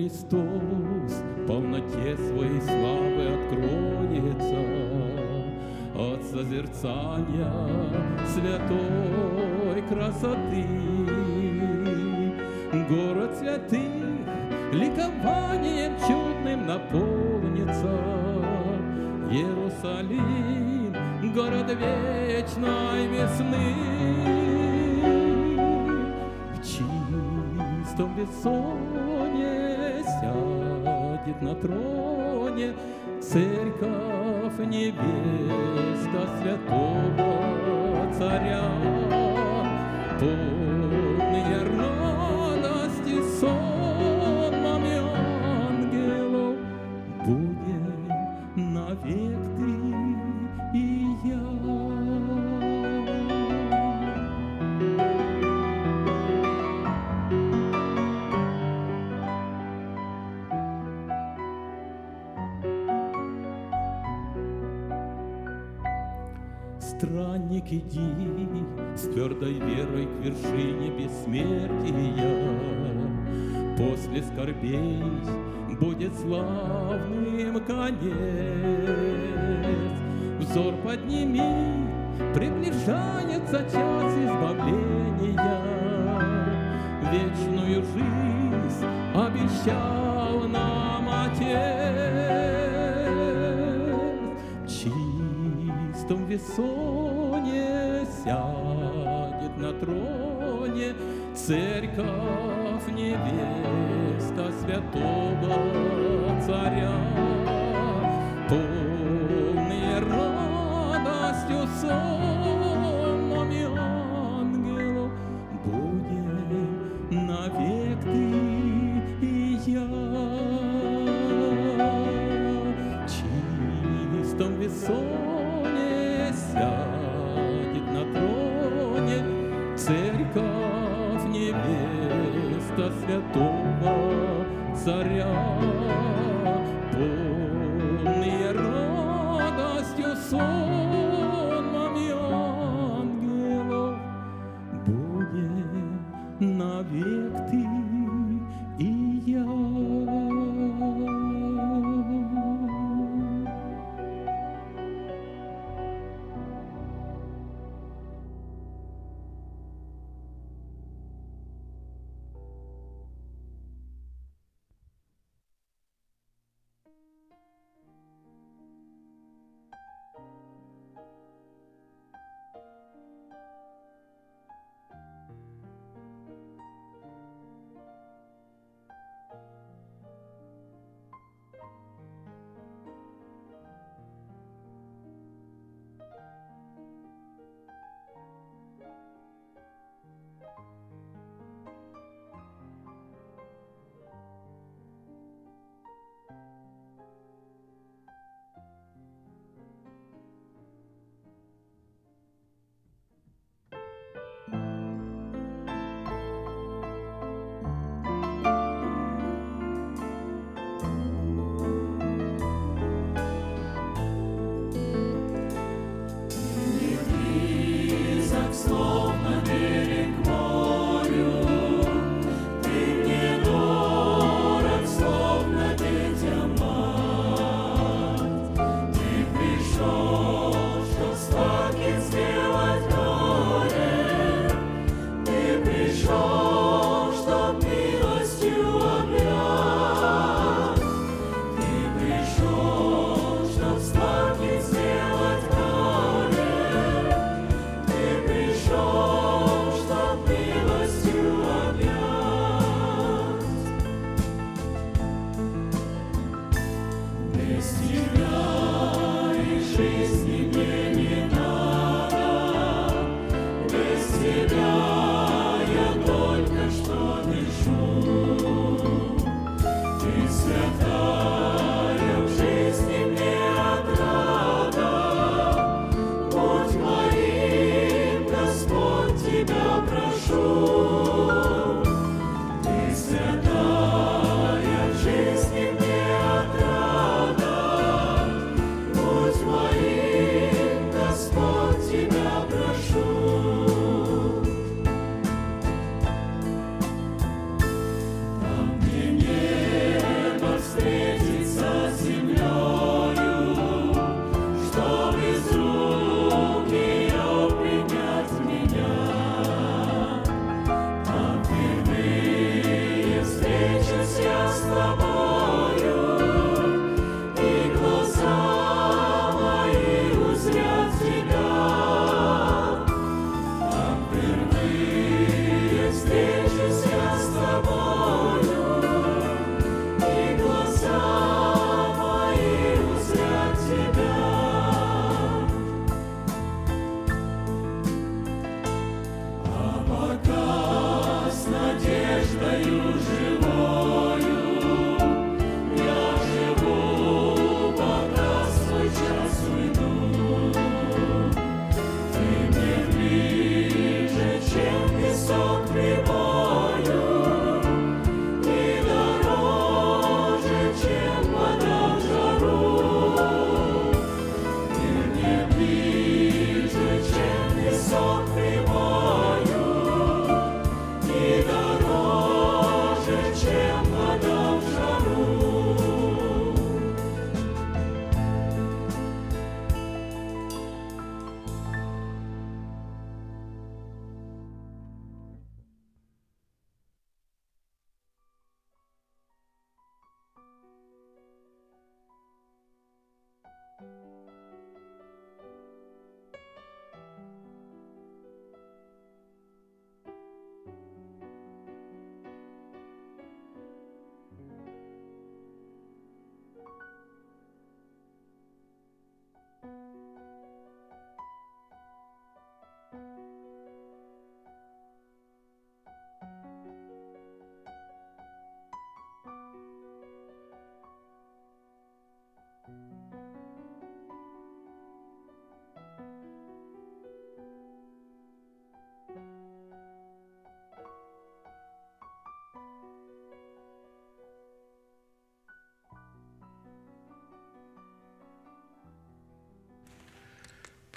Христос в полноте своей славы откроется от созерцания святой красоты. Город святых ликованием чудным наполнится. Иерусалим, город вечной весны. В чистом бессоне на троне Церковь невеста святого царя. Взор подними, приближается час избавления. Вечную жизнь обещал нам Отец. В чистом весоне сядет на троне Церковь невеста святого царя. Радостью сонмами ангелов Будем навек ты и я. Чистом весоне сядет на троне Церковь невеста святого царя.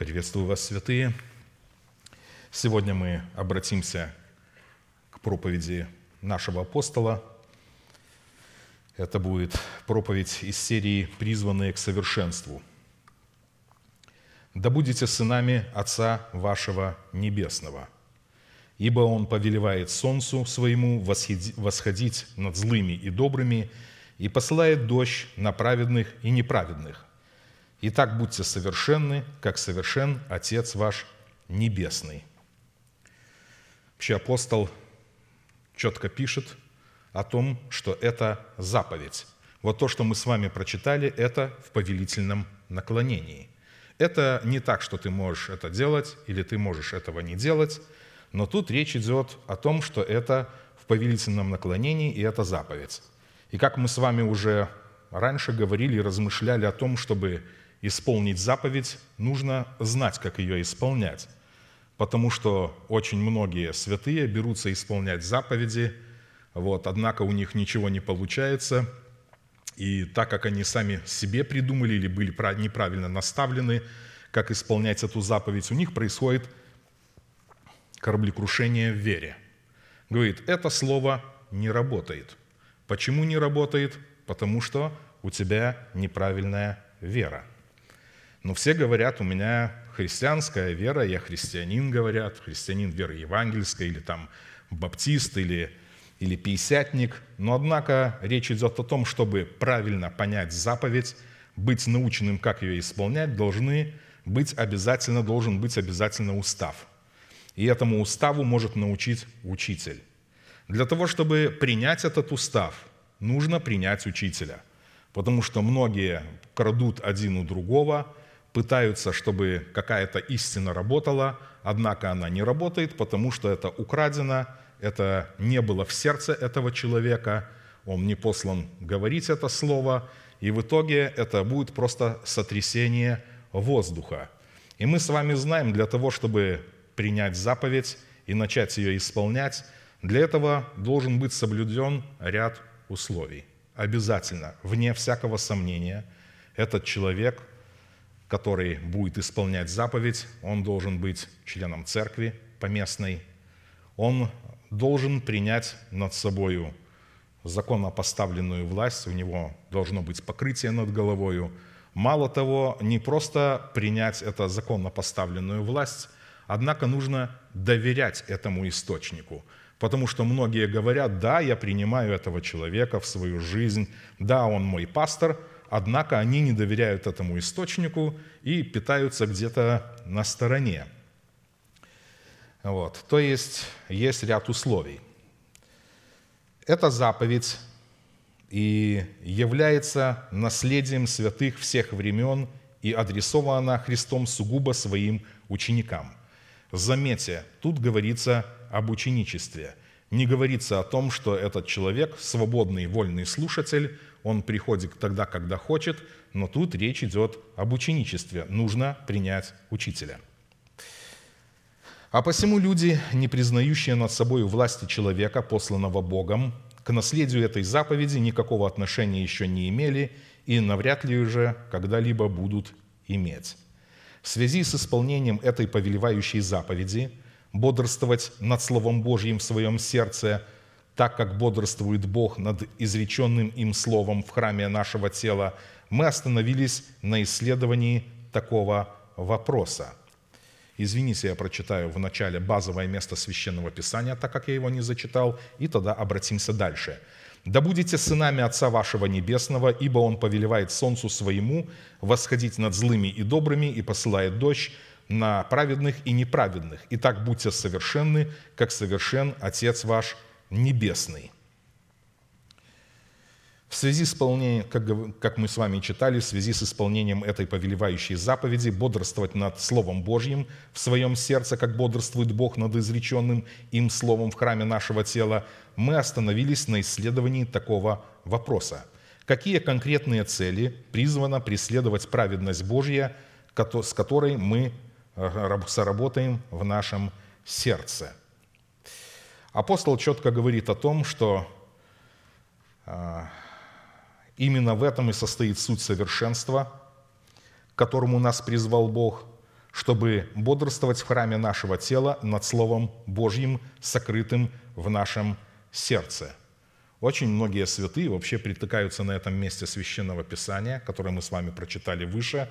Приветствую вас, святые. Сегодня мы обратимся к проповеди нашего апостола. Это будет проповедь из серии «Призванные к совершенству». «Да будете сынами Отца вашего Небесного, ибо Он повелевает солнцу своему восходить над злыми и добрыми и посылает дождь на праведных и неправедных. Итак, будьте совершенны, как совершен Отец ваш Небесный». Вообще апостол четко пишет о том, что это заповедь. Вот то, что мы с вами прочитали, это в повелительном наклонении. Это не так, что ты можешь это делать или ты можешь этого не делать, но тут речь идет о том, что это в повелительном наклонении, и это заповедь. И как мы с вами уже раньше говорили и размышляли о том, чтобы исполнить заповедь, нужно знать, как ее исполнять. Потому что очень многие святые берутся исполнять заповеди, вот, однако у них ничего не получается, и так как они сами себе придумали или были неправильно наставлены, как исполнять эту заповедь, у них происходит кораблекрушение в вере. Говорит, это слово не работает. Почему не работает? Потому что у тебя неправильная вера – но все говорят, у меня христианская вера, я христианин, говорят, христианин веры евангельской, или там баптист, или, или пятидесятник. Но, однако, речь идет о том, чтобы правильно понять заповедь, быть наученным, как ее исполнять, должны быть обязательно, должен быть обязательно устав. И этому уставу может научить учитель. Для того, чтобы принять этот устав, нужно принять учителя. Потому что многие крадут один у другого – пытаются, чтобы какая-то истина работала, однако она не работает, потому что это украдено, это не было в сердце этого человека, он не послан говорить это слово, и в итоге это будет просто сотрясение воздуха. И мы с вами знаем, для того, чтобы принять заповедь и начать ее исполнять, для этого должен быть соблюден ряд условий. Обязательно, вне всякого сомнения, этот человек – который будет исполнять заповедь, он должен быть членом церкви поместной, он должен принять над собою законно поставленную власть, у него должно быть покрытие над головою. Мало того, не просто принять это законно поставленную власть, однако нужно доверять этому источнику, потому что многие говорят, да, я принимаю этого человека в свою жизнь, да, он мой пастор – однако они не доверяют этому источнику и питаются где-то на стороне. Вот. То есть есть ряд условий. Эта заповедь и является наследием святых всех времен и адресована Христом сугубо своим ученикам. Заметьте, тут говорится об ученичестве. Не говорится о том, что этот человек, свободный, вольный слушатель, он приходит тогда, когда хочет, но тут речь идет об ученичестве. Нужно принять учителя. А посему люди, не признающие над собой власти человека, посланного Богом, к наследию этой заповеди никакого отношения еще не имели и навряд ли уже когда-либо будут иметь. В связи с исполнением этой повелевающей заповеди бодрствовать над Словом Божьим в своем сердце – так как бодрствует Бог над изреченным им словом в храме нашего тела, мы остановились на исследовании такого вопроса. Извините, я прочитаю в начале базовое место Священного Писания, так как я его не зачитал, и тогда обратимся дальше. «Да будете сынами Отца вашего Небесного, ибо Он повелевает солнцу своему восходить над злыми и добрыми и посылает дождь на праведных и неправедных. Итак, будьте совершенны, как совершен Отец ваш небесный. В связи с исполнением, как, как мы с вами читали, в связи с исполнением этой повелевающей заповеди бодрствовать над Словом Божьим в своем сердце, как бодрствует Бог над изреченным им Словом в храме нашего тела, мы остановились на исследовании такого вопроса. Какие конкретные цели призвано преследовать праведность Божья, с которой мы э, соработаем в нашем сердце – Апостол четко говорит о том, что а, именно в этом и состоит суть совершенства, к которому нас призвал Бог, чтобы бодрствовать в храме нашего тела над Словом Божьим, сокрытым в нашем сердце. Очень многие святые вообще притыкаются на этом месте Священного Писания, которое мы с вами прочитали выше,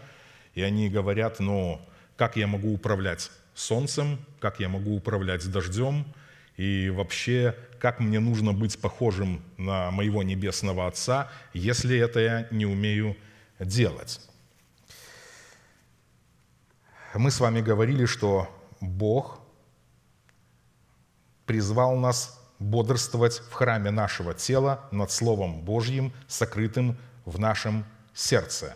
и они говорят, ну, как я могу управлять солнцем, как я могу управлять дождем, и вообще, как мне нужно быть похожим на моего Небесного Отца, если это я не умею делать. Мы с вами говорили, что Бог призвал нас бодрствовать в храме нашего тела над Словом Божьим, сокрытым в нашем сердце.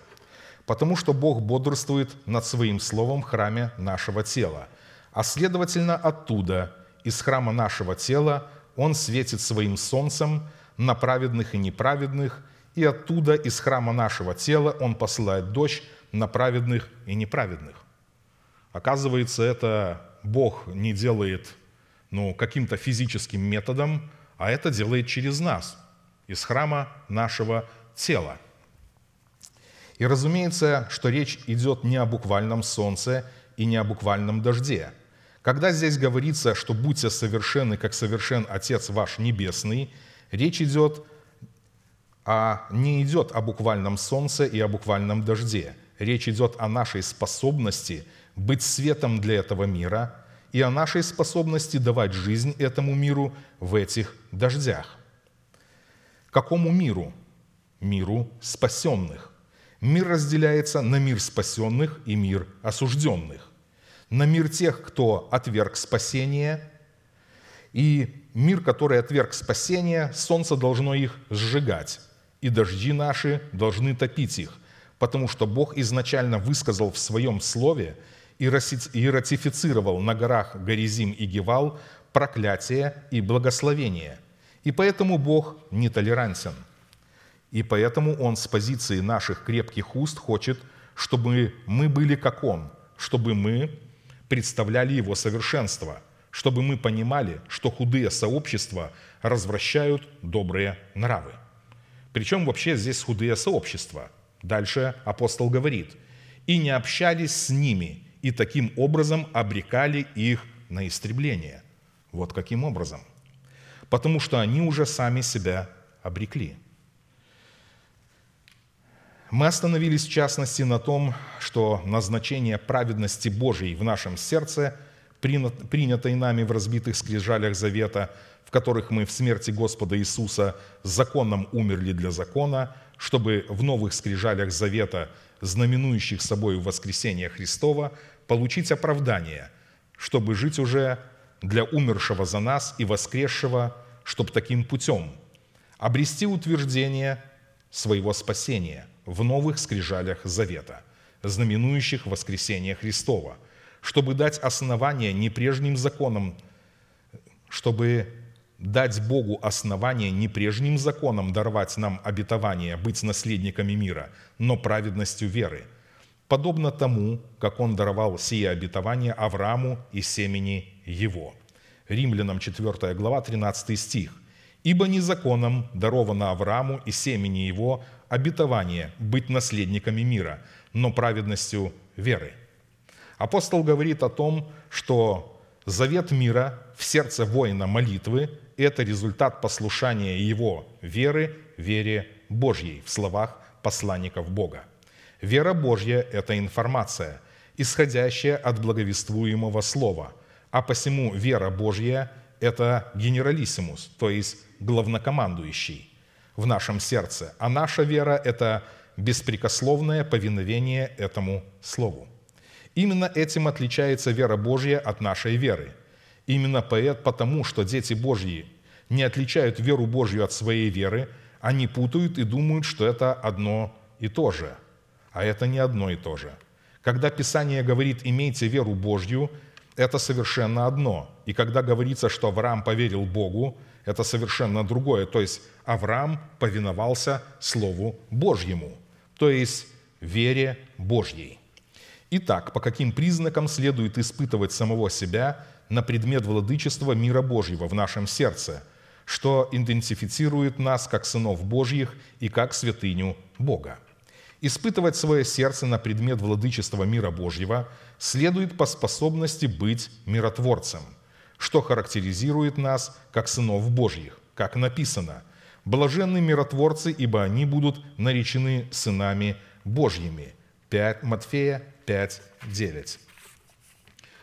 Потому что Бог бодрствует над Своим Словом в храме нашего тела. А следовательно, оттуда, из храма нашего тела, Он светит Своим солнцем на праведных и неправедных, и оттуда, из храма нашего тела, Он посылает дождь на праведных и неправедных. Оказывается, это Бог не делает ну, каким-то физическим методом, а это делает через нас, из храма нашего тела. И разумеется, что речь идет не о буквальном солнце и не о буквальном дожде. Когда здесь говорится, что «будьте совершенны, как совершен Отец ваш Небесный», речь идет а не идет о буквальном солнце и о буквальном дожде. Речь идет о нашей способности быть светом для этого мира – и о нашей способности давать жизнь этому миру в этих дождях. Какому миру? Миру спасенных. Мир разделяется на мир спасенных и мир осужденных. На мир тех, кто отверг спасение, и мир, который отверг спасение, солнце должно их сжигать, и дожди наши должны топить их, потому что Бог изначально высказал в Своем Слове – и ратифицировал на горах Горизим и Гевал проклятие и благословение. И поэтому Бог нетолерантен. И поэтому Он с позиции наших крепких уст хочет, чтобы мы были как Он, чтобы мы представляли Его совершенство, чтобы мы понимали, что худые сообщества развращают добрые нравы. Причем вообще здесь худые сообщества. Дальше апостол говорит, «И не общались с ними, и таким образом обрекали их на истребление. Вот каким образом. Потому что они уже сами себя обрекли. Мы остановились в частности на том, что назначение праведности Божией в нашем сердце, принятой нами в разбитых скрижалях завета, в которых мы в смерти Господа Иисуса законом умерли для закона, чтобы в новых скрижалях завета, знаменующих собой воскресение Христова, получить оправдание, чтобы жить уже для умершего за нас и воскресшего, чтобы таким путем обрести утверждение своего спасения в новых скрижалях завета, знаменующих воскресение Христова, чтобы дать основание не прежним законам, чтобы дать Богу основание не прежним законам даровать нам обетование быть наследниками мира, но праведностью веры – подобно тому, как он даровал сие обетование Аврааму и семени его». Римлянам 4 глава, 13 стих. «Ибо не законом даровано Аврааму и семени его обетование быть наследниками мира, но праведностью веры». Апостол говорит о том, что завет мира в сердце воина молитвы – это результат послушания его веры, вере Божьей в словах посланников Бога – Вера Божья – это информация, исходящая от благовествуемого слова, а посему вера Божья – это генералиссимус, то есть главнокомандующий в нашем сердце, а наша вера – это беспрекословное повиновение этому слову. Именно этим отличается вера Божья от нашей веры. Именно потому, что дети Божьи не отличают веру Божью от своей веры, они путают и думают, что это одно и то же – а это не одно и то же. Когда Писание говорит «имейте веру Божью», это совершенно одно. И когда говорится, что Авраам поверил Богу, это совершенно другое. То есть Авраам повиновался Слову Божьему, то есть вере Божьей. Итак, по каким признакам следует испытывать самого себя на предмет владычества мира Божьего в нашем сердце, что идентифицирует нас как сынов Божьих и как святыню Бога? Испытывать свое сердце на предмет владычества мира Божьего следует по способности быть миротворцем, что характеризует нас как сынов Божьих, как написано «Блаженны миротворцы, ибо они будут наречены сынами Божьими». 5, Матфея 5, 9.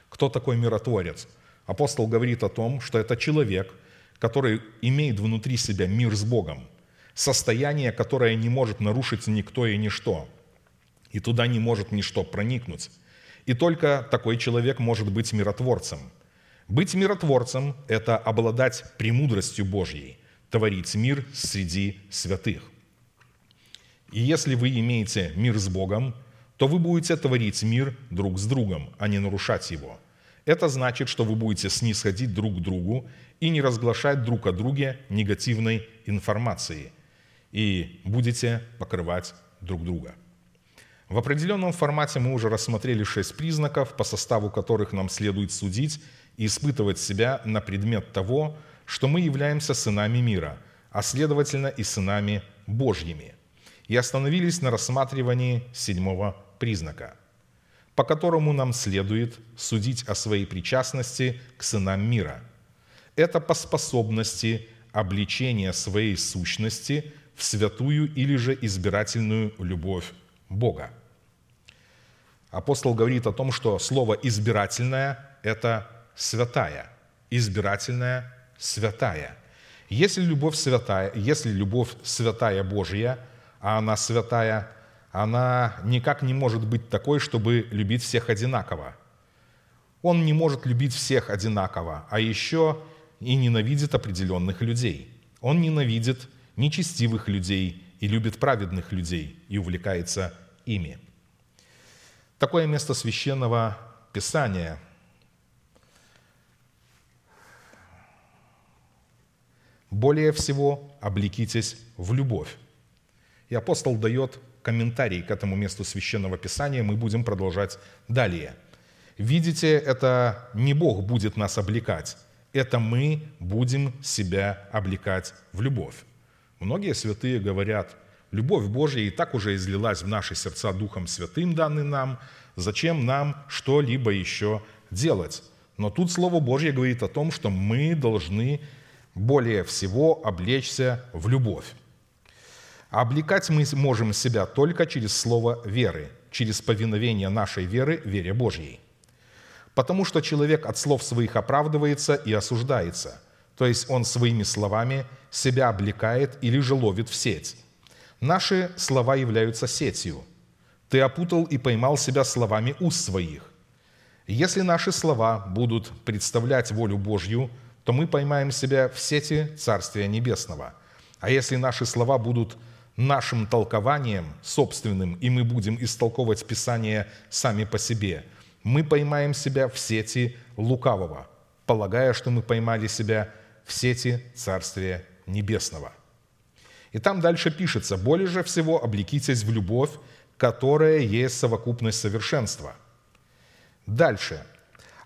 Кто такой миротворец? Апостол говорит о том, что это человек, который имеет внутри себя мир с Богом, состояние, которое не может нарушить никто и ничто, и туда не может ничто проникнуть. И только такой человек может быть миротворцем. Быть миротворцем – это обладать премудростью Божьей, творить мир среди святых. И если вы имеете мир с Богом, то вы будете творить мир друг с другом, а не нарушать его. Это значит, что вы будете снисходить друг к другу и не разглашать друг о друге негативной информации, и будете покрывать друг друга. В определенном формате мы уже рассмотрели шесть признаков, по составу которых нам следует судить и испытывать себя на предмет того, что мы являемся сынами мира, а следовательно и сынами Божьими. И остановились на рассматривании седьмого признака – по которому нам следует судить о своей причастности к сынам мира. Это по способности обличения своей сущности в святую или же избирательную любовь Бога. Апостол говорит о том, что слово «избирательное» – это «святая», избирательная, святая. Если любовь святая, если любовь святая Божья, а она святая – она никак не может быть такой, чтобы любить всех одинаково. Он не может любить всех одинаково, а еще и ненавидит определенных людей. Он ненавидит нечестивых людей и любит праведных людей и увлекается ими. Такое место священного Писания более всего облекитесь в любовь. И апостол дает комментарий к этому месту Священного Писания, мы будем продолжать далее. Видите, это не Бог будет нас облекать, это мы будем себя облекать в любовь. Многие святые говорят, любовь Божья и так уже излилась в наши сердца Духом Святым, данный нам, зачем нам что-либо еще делать? Но тут Слово Божье говорит о том, что мы должны более всего облечься в любовь. Облекать мы можем себя только через слово веры, через повиновение нашей веры вере Божьей. Потому что человек от слов своих оправдывается и осуждается, то есть он своими словами себя облекает или же ловит в сеть. Наши слова являются сетью. Ты опутал и поймал себя словами уст своих. Если наши слова будут представлять волю Божью, то мы поймаем себя в сети Царствия Небесного. А если наши слова будут нашим толкованием собственным, и мы будем истолковывать Писание сами по себе, мы поймаем себя в сети лукавого, полагая, что мы поймали себя в сети Царствия Небесного. И там дальше пишется, «Более же всего облекитесь в любовь, которая есть совокупность совершенства». Дальше.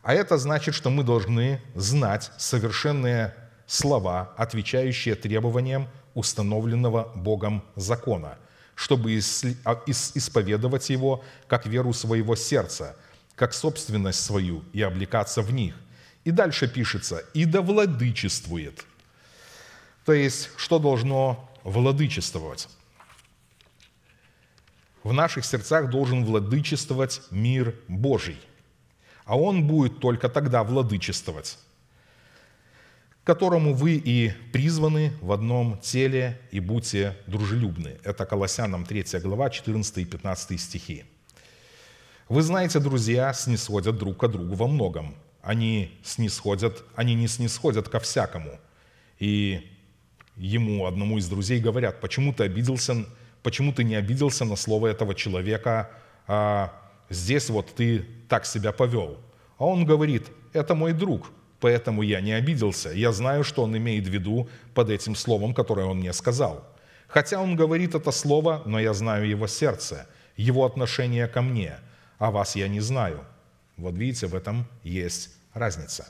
А это значит, что мы должны знать совершенные слова, отвечающие требованиям установленного Богом закона, чтобы а, исповедовать его как веру своего сердца, как собственность свою и облекаться в них. И дальше пишется «и да владычествует». То есть, что должно владычествовать? В наших сердцах должен владычествовать мир Божий. А он будет только тогда владычествовать, которому вы и призваны в одном теле и будьте дружелюбны. Это Колоссянам 3 глава, 14 и 15 стихи. Вы знаете, друзья снисходят друг к другу во многом. Они снисходят, они не снисходят ко всякому. И ему, одному из друзей, говорят, почему ты обиделся, почему ты не обиделся на слово этого человека, а здесь вот ты так себя повел. А он говорит, это мой друг, Поэтому я не обиделся. Я знаю, что он имеет в виду под этим словом, которое он мне сказал. Хотя он говорит это слово, но я знаю его сердце, его отношение ко мне, а вас я не знаю. Вот видите, в этом есть разница.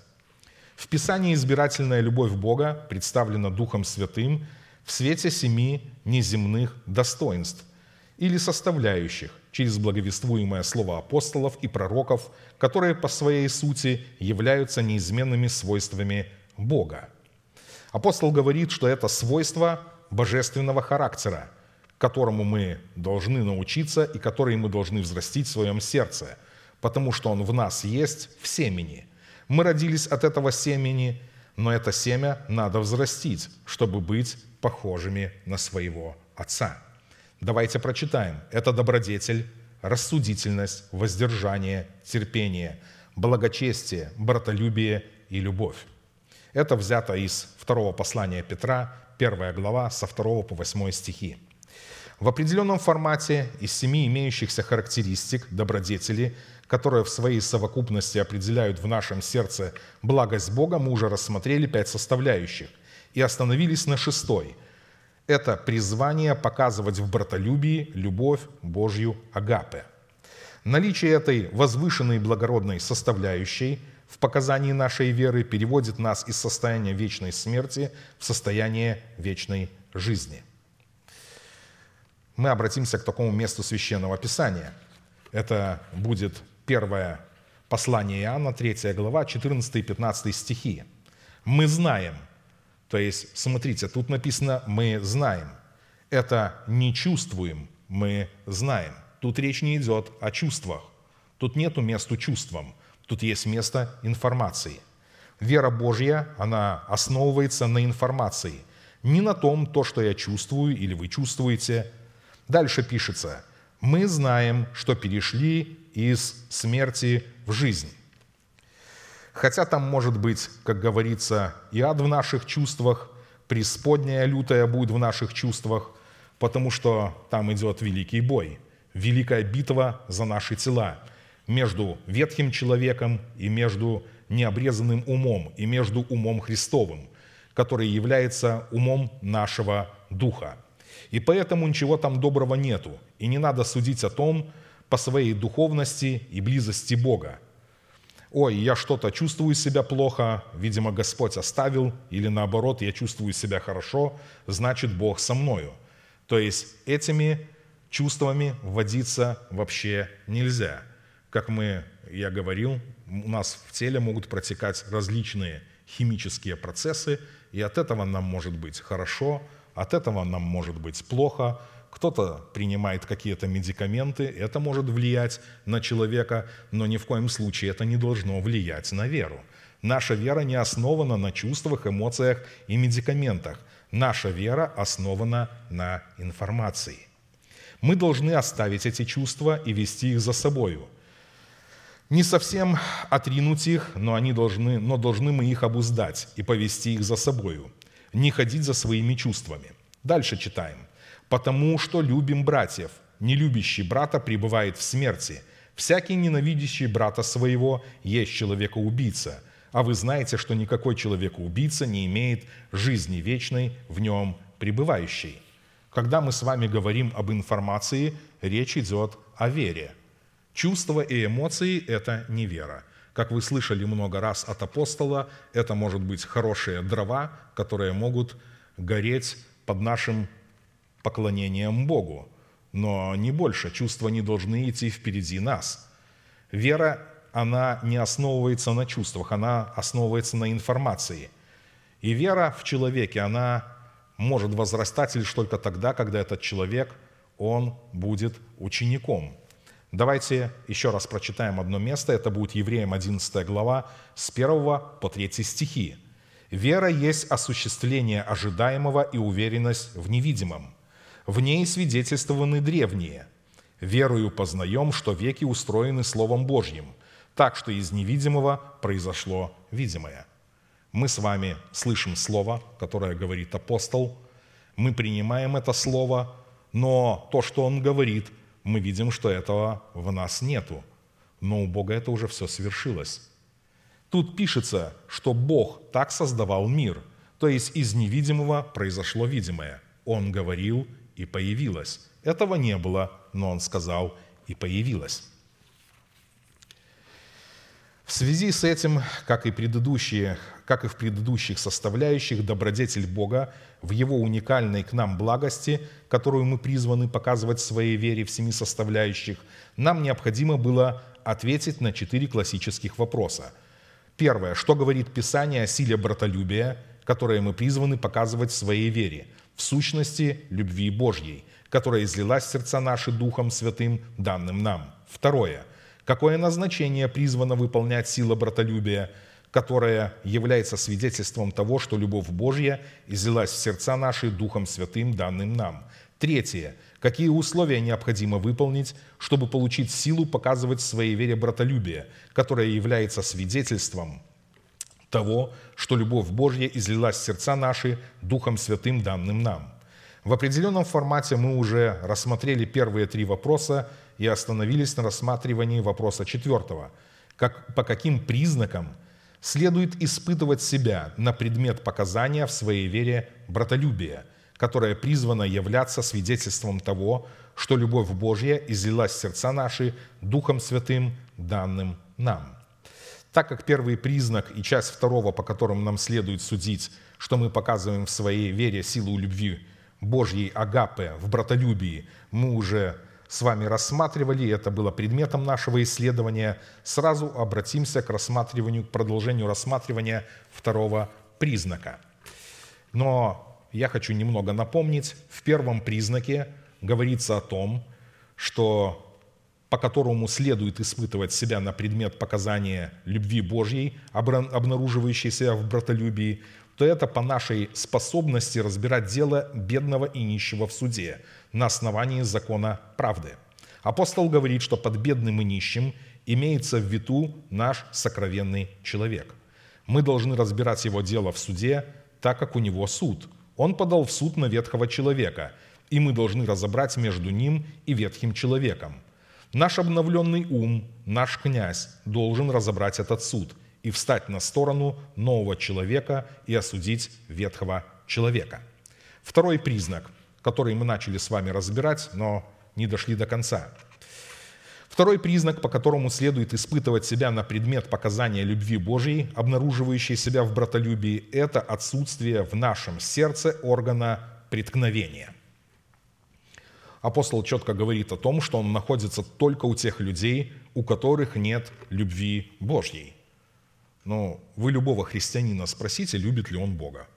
В Писании избирательная любовь Бога представлена Духом Святым в свете семи неземных достоинств. Или составляющих через благовествуемое слово апостолов и пророков, которые по своей сути являются неизменными свойствами Бога. Апостол говорит, что это свойство божественного характера, которому мы должны научиться и который мы должны взрастить в своем сердце, потому что он в нас есть в семени. Мы родились от этого семени, но это семя надо взрастить, чтобы быть похожими на своего Отца. Давайте прочитаем. Это добродетель, рассудительность, воздержание, терпение, благочестие, братолюбие и любовь. Это взято из второго послания Петра, первая глава, со 2 по 8 стихи. В определенном формате из семи имеющихся характеристик добродетели, которые в своей совокупности определяют в нашем сердце благость Бога, мы уже рассмотрели пять составляющих и остановились на шестой. Это призвание показывать в братолюбии любовь Божью агапе. Наличие этой возвышенной благородной составляющей в показании нашей веры переводит нас из состояния вечной смерти в состояние вечной жизни мы обратимся к такому месту Священного Писания. Это будет первое послание Иоанна, 3 глава, 14 и 15 стихи. «Мы знаем». То есть, смотрите, тут написано «мы знаем». Это не чувствуем, мы знаем. Тут речь не идет о чувствах. Тут нету места чувствам. Тут есть место информации. Вера Божья, она основывается на информации. Не на том, то, что я чувствую или вы чувствуете, Дальше пишется, мы знаем, что перешли из смерти в жизнь. Хотя там может быть, как говорится, и ад в наших чувствах, преисподняя лютая будет в наших чувствах, потому что там идет великий бой, великая битва за наши тела между ветхим человеком и между необрезанным умом, и между умом Христовым, который является умом нашего духа. И поэтому ничего там доброго нету. И не надо судить о том по своей духовности и близости Бога. Ой, я что-то чувствую себя плохо, видимо, Господь оставил, или наоборот, я чувствую себя хорошо, значит, Бог со мною. То есть этими чувствами вводиться вообще нельзя. Как мы, я говорил, у нас в теле могут протекать различные химические процессы, и от этого нам может быть хорошо, от этого нам может быть плохо, кто-то принимает какие-то медикаменты, это может влиять на человека, но ни в коем случае это не должно влиять на веру. Наша вера не основана на чувствах, эмоциях и медикаментах. Наша вера основана на информации. Мы должны оставить эти чувства и вести их за собою. Не совсем отринуть их, но, они должны, но должны мы их обуздать и повести их за собою – не ходить за своими чувствами. Дальше читаем. «Потому что любим братьев. Не любящий брата пребывает в смерти. Всякий ненавидящий брата своего есть человека-убийца. А вы знаете, что никакой человека-убийца не имеет жизни вечной в нем пребывающей». Когда мы с вами говорим об информации, речь идет о вере. Чувства и эмоции – это не вера. Как вы слышали много раз от апостола, это может быть хорошие дрова, которые могут гореть под нашим поклонением Богу. Но не больше. Чувства не должны идти впереди нас. Вера, она не основывается на чувствах, она основывается на информации. И вера в человеке, она может возрастать лишь только тогда, когда этот человек, он будет учеником – Давайте еще раз прочитаем одно место. Это будет Евреям 11 глава с 1 по 3 стихи. «Вера есть осуществление ожидаемого и уверенность в невидимом. В ней свидетельствованы древние. Верою познаем, что веки устроены Словом Божьим, так что из невидимого произошло видимое». Мы с вами слышим слово, которое говорит апостол, мы принимаем это слово, но то, что он говорит – мы видим, что этого в нас нету. Но у Бога это уже все свершилось. Тут пишется, что Бог так создавал мир, то есть из невидимого произошло видимое. Он говорил, и появилось. Этого не было, но Он сказал, и появилось. В связи с этим, как и, предыдущие, как и в предыдущих составляющих, добродетель Бога в Его уникальной к нам благости, которую мы призваны показывать в своей вере в семи составляющих, нам необходимо было ответить на четыре классических вопроса. Первое. Что говорит Писание о силе братолюбия, которое мы призваны показывать в своей вере, в сущности любви Божьей, которая излилась в сердца наши Духом Святым, данным нам? Второе. Какое назначение призвано выполнять сила братолюбия, которая является свидетельством того, что любовь Божья излилась в сердца наши Духом Святым, данным нам? Третье. Какие условия необходимо выполнить, чтобы получить силу показывать в своей вере братолюбие, которое является свидетельством того, что любовь Божья излилась в сердца наши Духом Святым, данным нам? В определенном формате мы уже рассмотрели первые три вопроса и остановились на рассматривании вопроса четвертого. Как, по каким признакам следует испытывать себя на предмет показания в своей вере братолюбия, которое призвано являться свидетельством того, что любовь Божья излилась в сердца наши Духом Святым, данным нам. Так как первый признак и часть второго, по которым нам следует судить, что мы показываем в своей вере силу любви Божьей агапы в братолюбии, мы уже с вами рассматривали, это было предметом нашего исследования, сразу обратимся к рассматриванию, к продолжению рассматривания второго признака. Но я хочу немного напомнить, в первом признаке говорится о том, что по которому следует испытывать себя на предмет показания любви Божьей, обнаруживающейся в братолюбии, то это по нашей способности разбирать дело бедного и нищего в суде на основании закона правды. Апостол говорит, что под бедным и нищим имеется в виду наш сокровенный человек. Мы должны разбирать его дело в суде, так как у него суд. Он подал в суд на ветхого человека, и мы должны разобрать между ним и ветхим человеком. Наш обновленный ум, наш князь должен разобрать этот суд – и встать на сторону нового человека и осудить ветхого человека. Второй признак, который мы начали с вами разбирать, но не дошли до конца. Второй признак, по которому следует испытывать себя на предмет показания любви Божьей, обнаруживающей себя в братолюбии, это отсутствие в нашем сердце органа преткновения. Апостол четко говорит о том, что он находится только у тех людей, у которых нет любви Божьей. Но вы любого христианина спросите, любит ли он Бога.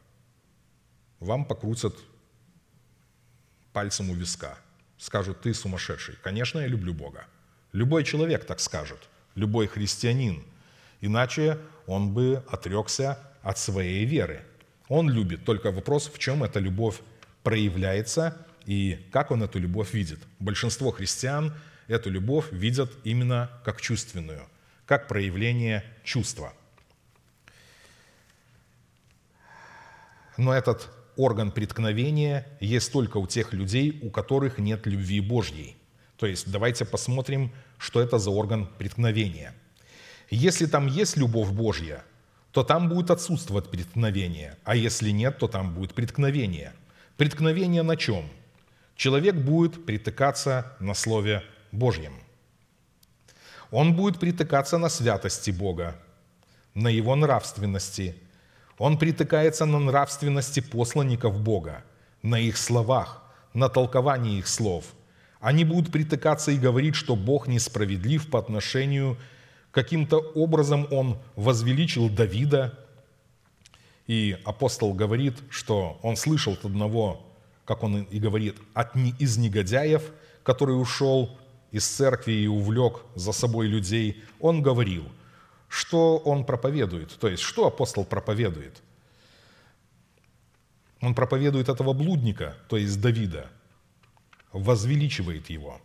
Вам покрутят пальцем у виска. Скажут, ты сумасшедший. Конечно, я люблю Бога. Любой человек так скажет. Любой христианин. Иначе он бы отрекся от своей веры. Он любит. Только вопрос, в чем эта любовь проявляется и как он эту любовь видит. Большинство христиан эту любовь видят именно как чувственную, как проявление чувства – Но этот орган преткновения есть только у тех людей, у которых нет любви Божьей. То есть давайте посмотрим, что это за орган преткновения. Если там есть любовь Божья, то там будет отсутствовать преткновение, а если нет, то там будет преткновение. Преткновение на чем? Человек будет притыкаться на Слове Божьем. Он будет притыкаться на святости Бога, на Его нравственности – он притыкается на нравственности посланников Бога, на их словах, на толковании их слов. Они будут притыкаться и говорить, что Бог несправедлив по отношению каким-то образом Он возвеличил Давида. И апостол говорит, что он слышал от одного, как он и говорит, от, из негодяев, который ушел из церкви и увлек за собой людей, он говорил – что он проповедует. То есть, что апостол проповедует? Он проповедует этого блудника, то есть Давида, возвеличивает его.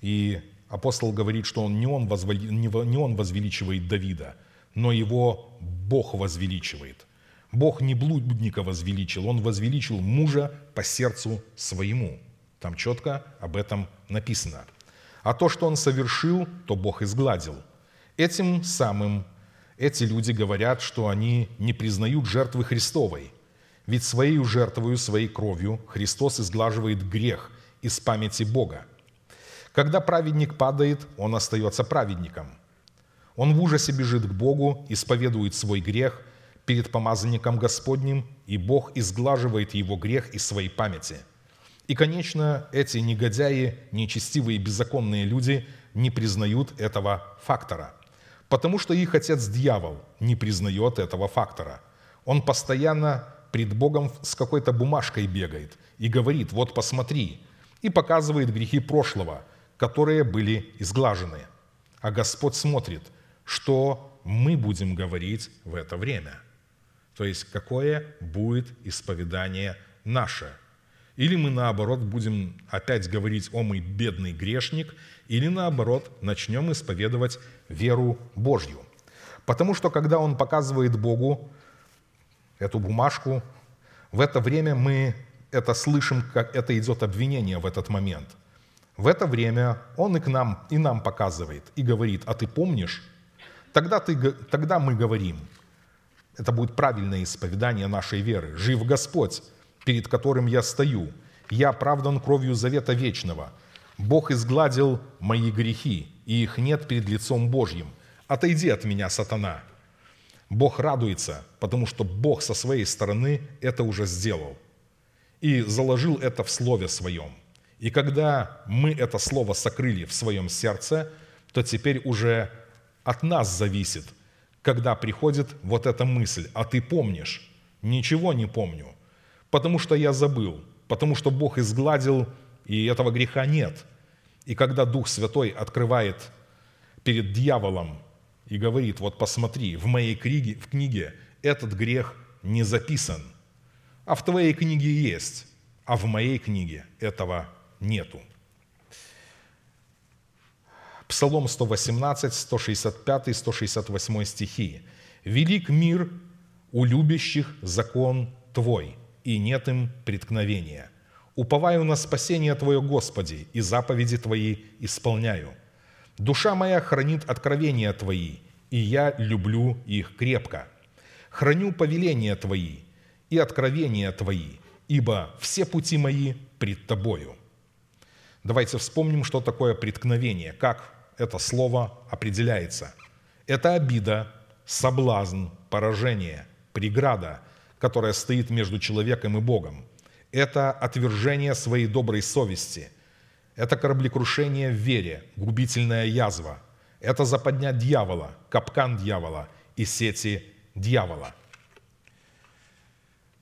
И апостол говорит, что он, не, он возвели, не он возвеличивает Давида, но его Бог возвеличивает. Бог не блудника возвеличил, он возвеличил мужа по сердцу своему. Там четко об этом написано. А то, что он совершил, то Бог изгладил – Этим самым эти люди говорят, что они не признают жертвы Христовой, ведь своей жертвою, своей кровью Христос изглаживает грех из памяти Бога. Когда праведник падает, он остается праведником. Он в ужасе бежит к Богу, исповедует свой грех перед помазанником Господним, и Бог изглаживает его грех из своей памяти. И, конечно, эти негодяи, нечестивые беззаконные люди не признают этого фактора, потому что их отец дьявол не признает этого фактора. Он постоянно пред Богом с какой-то бумажкой бегает и говорит, вот посмотри, и показывает грехи прошлого, которые были изглажены. А Господь смотрит, что мы будем говорить в это время. То есть, какое будет исповедание наше. Или мы, наоборот, будем опять говорить «О, мой бедный грешник», или, наоборот, начнем исповедовать веру Божью. Потому что, когда Он показывает Богу эту бумажку, в это время мы это слышим, как это идет обвинение в этот момент. В это время Он и, к нам, и нам показывает, и говорит, а ты помнишь? Тогда, ты, тогда мы говорим, это будет правильное исповедание нашей веры. «Жив Господь, перед которым я стою. Я оправдан кровью завета вечного. Бог изгладил мои грехи, и их нет перед лицом Божьим. Отойди от меня, сатана!» Бог радуется, потому что Бог со своей стороны это уже сделал и заложил это в Слове Своем. И когда мы это Слово сокрыли в своем сердце, то теперь уже от нас зависит, когда приходит вот эта мысль, а ты помнишь? Ничего не помню, потому что я забыл, потому что Бог изгладил, и этого греха нет. И когда Дух Святой открывает перед дьяволом и говорит, вот посмотри, в моей книге, в книге этот грех не записан, а в твоей книге есть, а в моей книге этого нету. Псалом 118, 165, 168 стихи. «Велик мир у любящих закон Твой, и нет им преткновения. Уповаю на спасение Твое, Господи, и заповеди Твои исполняю. Душа моя хранит откровения Твои, и я люблю их крепко. Храню повеления Твои и откровения Твои, ибо все пути мои пред Тобою». Давайте вспомним, что такое преткновение, как это слово определяется. Это обида, соблазн, поражение, преграда, которая стоит между человеком и Богом. Это отвержение своей доброй совести – это кораблекрушение в вере, губительная язва. Это западня дьявола, капкан дьявола и сети дьявола.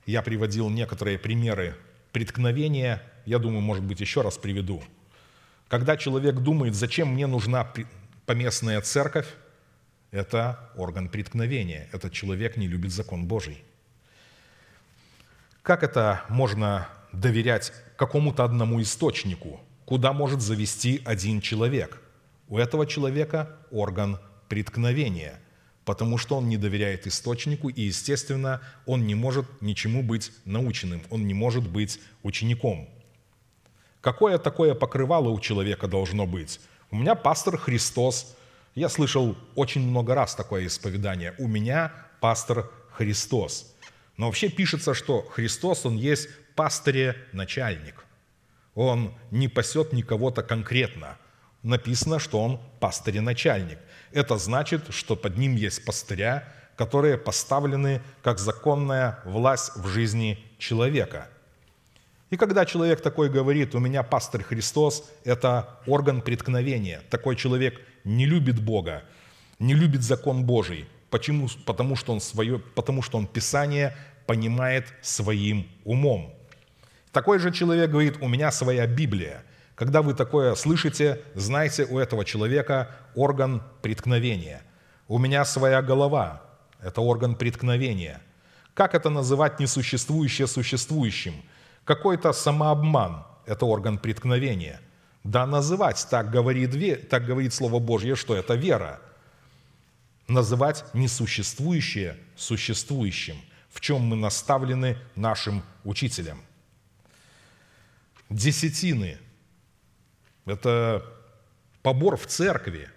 Я приводил некоторые примеры преткновения, я думаю, может быть, еще раз приведу. Когда человек думает, зачем мне нужна поместная церковь, это орган преткновения. Этот человек не любит закон Божий. Как это можно доверять какому-то одному источнику – куда может завести один человек. У этого человека орган преткновения, потому что он не доверяет источнику, и, естественно, он не может ничему быть наученным, он не может быть учеником. Какое такое покрывало у человека должно быть? У меня пастор Христос. Я слышал очень много раз такое исповедание. У меня пастор Христос. Но вообще пишется, что Христос, Он есть пастыре-начальник – он не пасет никого-то конкретно. Написано, что он пастырь и начальник. Это значит, что под ним есть пастыря, которые поставлены как законная власть в жизни человека. И когда человек такой говорит, у меня пастырь Христос, это орган преткновения. Такой человек не любит Бога, не любит закон Божий. Почему? Потому что он, свое, потому что он Писание понимает своим умом. Такой же человек говорит, у меня своя Библия. Когда вы такое слышите, знайте, у этого человека орган преткновения. У меня своя голова – это орган преткновения. Как это называть несуществующее существующим? Какой-то самообман – это орган преткновения. Да называть, так говорит, так говорит Слово Божье, что это вера. Называть несуществующее существующим, в чем мы наставлены нашим учителем – десятины. Это побор в церкви.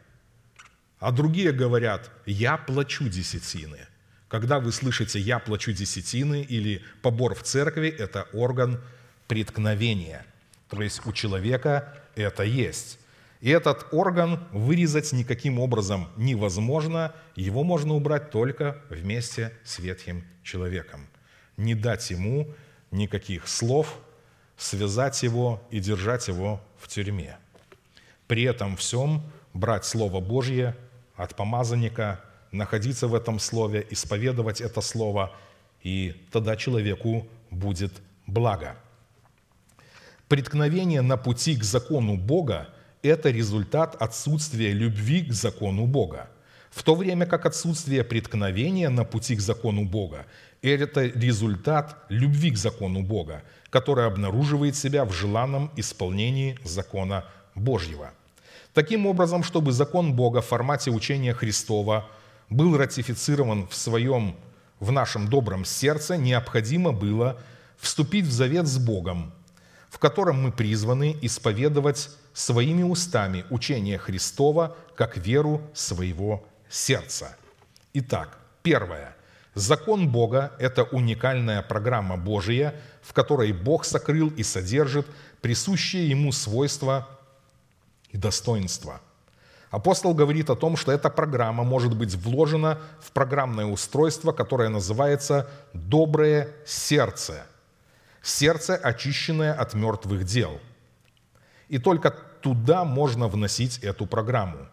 А другие говорят, я плачу десятины. Когда вы слышите «я плачу десятины» или «побор в церкви», это орган преткновения. То есть у человека это есть. И этот орган вырезать никаким образом невозможно, его можно убрать только вместе с ветхим человеком. Не дать ему никаких слов, связать его и держать его в тюрьме. При этом всем брать Слово Божье от помазанника, находиться в этом Слове, исповедовать это Слово, и тогда человеку будет благо. Преткновение на пути к закону Бога – это результат отсутствия любви к закону Бога. В то время как отсутствие преткновения на пути к закону Бога – это результат любви к закону Бога, который обнаруживает себя в желанном исполнении закона Божьего. Таким образом, чтобы закон Бога в формате учения Христова был ратифицирован в своем, в нашем добром сердце, необходимо было вступить в завет с Богом, в котором мы призваны исповедовать своими устами учение Христова как веру своего сердца. Итак, первое. Закон Бога – это уникальная программа Божия, в которой Бог сокрыл и содержит присущие Ему свойства и достоинства. Апостол говорит о том, что эта программа может быть вложена в программное устройство, которое называется «доброе сердце», сердце, очищенное от мертвых дел. И только туда можно вносить эту программу.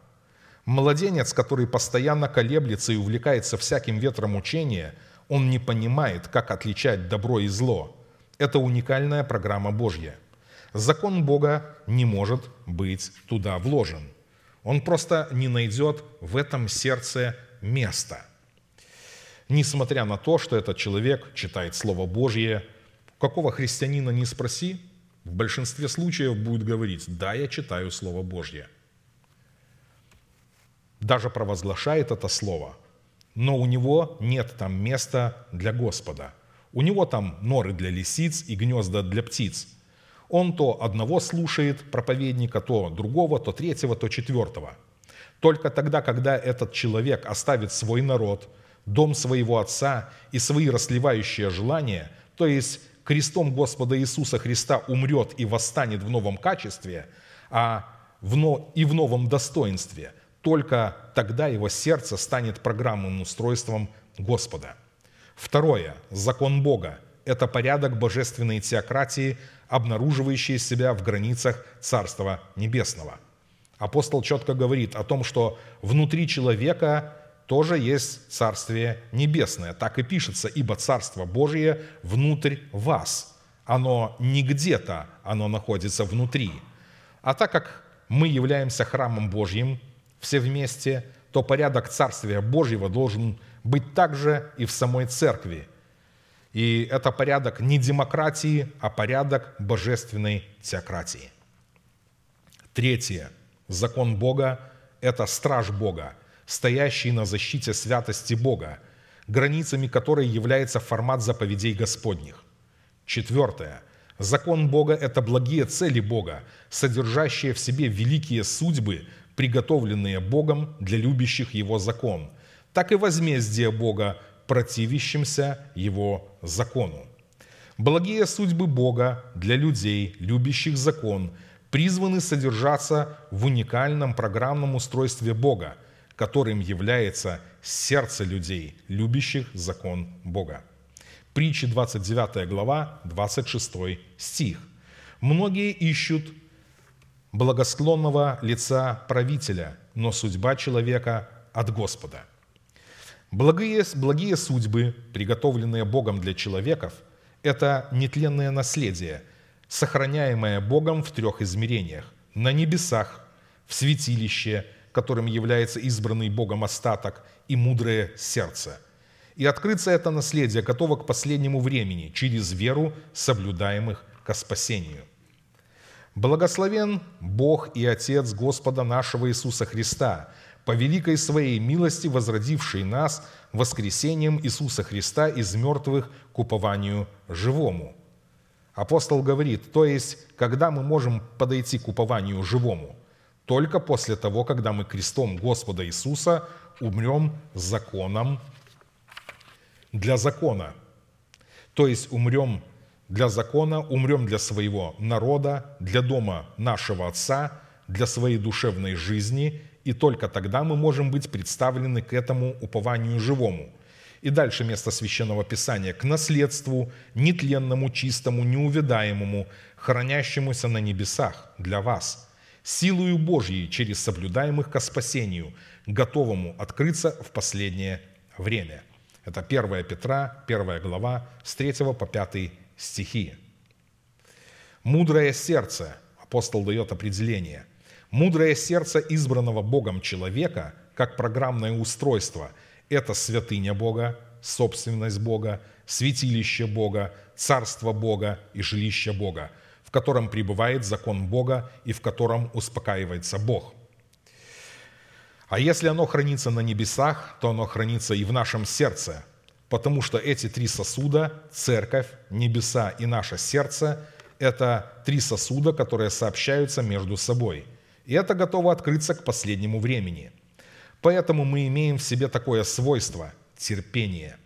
Младенец, который постоянно колеблется и увлекается всяким ветром учения, он не понимает, как отличать добро и зло. Это уникальная программа Божья. Закон Бога не может быть туда вложен. Он просто не найдет в этом сердце места. Несмотря на то, что этот человек читает Слово Божье, какого христианина не спроси, в большинстве случаев будет говорить, да, я читаю Слово Божье. Даже провозглашает это Слово, но у него нет там места для Господа. У него там норы для лисиц и гнезда для птиц. Он то одного слушает проповедника, то другого, то третьего, то четвертого. Только тогда, когда этот человек оставит свой народ, дом своего отца и свои расливающие желания, то есть крестом Господа Иисуса Христа умрет и восстанет в новом качестве, а в но, и в новом достоинстве, только тогда его сердце станет программным устройством Господа. Второе. Закон Бога – это порядок божественной теократии, обнаруживающий себя в границах Царства Небесного. Апостол четко говорит о том, что внутри человека тоже есть Царствие Небесное. Так и пишется, ибо Царство Божие внутрь вас. Оно не где-то, оно находится внутри. А так как мы являемся храмом Божьим все вместе, то порядок Царствия Божьего должен быть также и в самой церкви. И это порядок не демократии, а порядок божественной теократии. Третье. Закон Бога – это страж Бога – стоящий на защите святости Бога, границами которой является формат заповедей Господних. Четвертое. Закон Бога – это благие цели Бога, содержащие в себе великие судьбы, приготовленные Богом для любящих Его закон, так и возмездие Бога, противящимся Его закону. Благие судьбы Бога для людей, любящих закон, призваны содержаться в уникальном программном устройстве Бога – которым является сердце людей, любящих закон Бога. Притча 29 глава, 26 стих. «Многие ищут благосклонного лица правителя, но судьба человека от Господа». Благие, благие судьбы, приготовленные Богом для человеков, это нетленное наследие, сохраняемое Богом в трех измерениях – на небесах, в святилище – которым является избранный Богом остаток, и мудрое сердце. И открыться это наследие готово к последнему времени через веру соблюдаемых ко спасению. Благословен Бог и Отец Господа нашего Иисуса Христа, по великой своей милости возродивший нас воскресением Иисуса Христа из мертвых к упованию живому. Апостол говорит, то есть, когда мы можем подойти к упованию живому – только после того, когда мы крестом Господа Иисуса умрем законом для закона. То есть умрем для закона, умрем для своего народа, для дома нашего Отца, для своей душевной жизни, и только тогда мы можем быть представлены к этому упованию живому. И дальше место Священного Писания. «К наследству, нетленному, чистому, неувядаемому, хранящемуся на небесах для вас, силою Божьей через соблюдаемых ко спасению, готовому открыться в последнее время». Это 1 Петра, 1 глава, с 3 по 5 стихи. Мудрое сердце, апостол дает определение, мудрое сердце избранного Богом человека, как программное устройство, это святыня Бога, собственность Бога, святилище Бога, царство Бога и жилище Бога, в котором пребывает закон Бога и в котором успокаивается Бог. А если оно хранится на небесах, то оно хранится и в нашем сердце, потому что эти три сосуда – церковь, небеса и наше сердце – это три сосуда, которые сообщаются между собой. И это готово открыться к последнему времени. Поэтому мы имеем в себе такое свойство – терпение.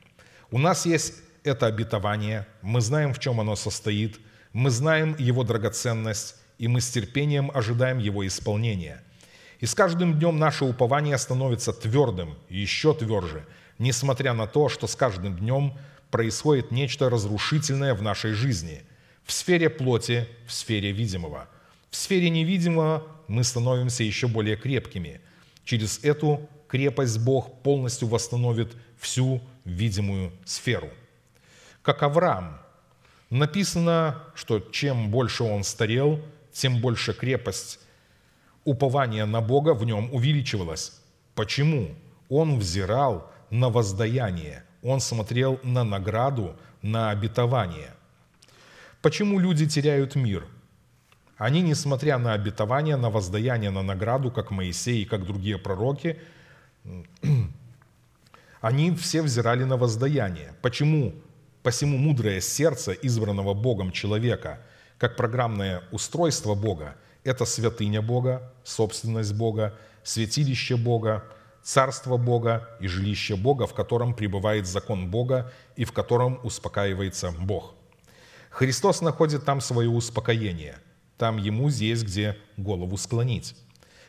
У нас есть это обетование, мы знаем, в чем оно состоит, мы знаем его драгоценность, и мы с терпением ожидаем его исполнения. И с каждым днем наше упование становится твердым, еще тверже, несмотря на то, что с каждым днем происходит нечто разрушительное в нашей жизни – в сфере плоти, в сфере видимого. В сфере невидимого мы становимся еще более крепкими. Через эту крепость Бог полностью восстановит всю видимую сферу. Как Авраам. Написано, что чем больше он старел, тем больше крепость упования на Бога в нем увеличивалась. Почему? Он взирал на воздаяние, он смотрел на награду, на обетование. Почему люди теряют мир? Они, несмотря на обетование, на воздаяние, на награду, как Моисей и как другие пророки, они все взирали на воздаяние. Почему? Посему мудрое сердце избранного Богом человека, как программное устройство Бога, это святыня Бога, собственность Бога, святилище Бога, царство Бога и жилище Бога, в котором пребывает закон Бога и в котором успокаивается Бог – Христос находит там свое успокоение. Там ему есть где голову склонить.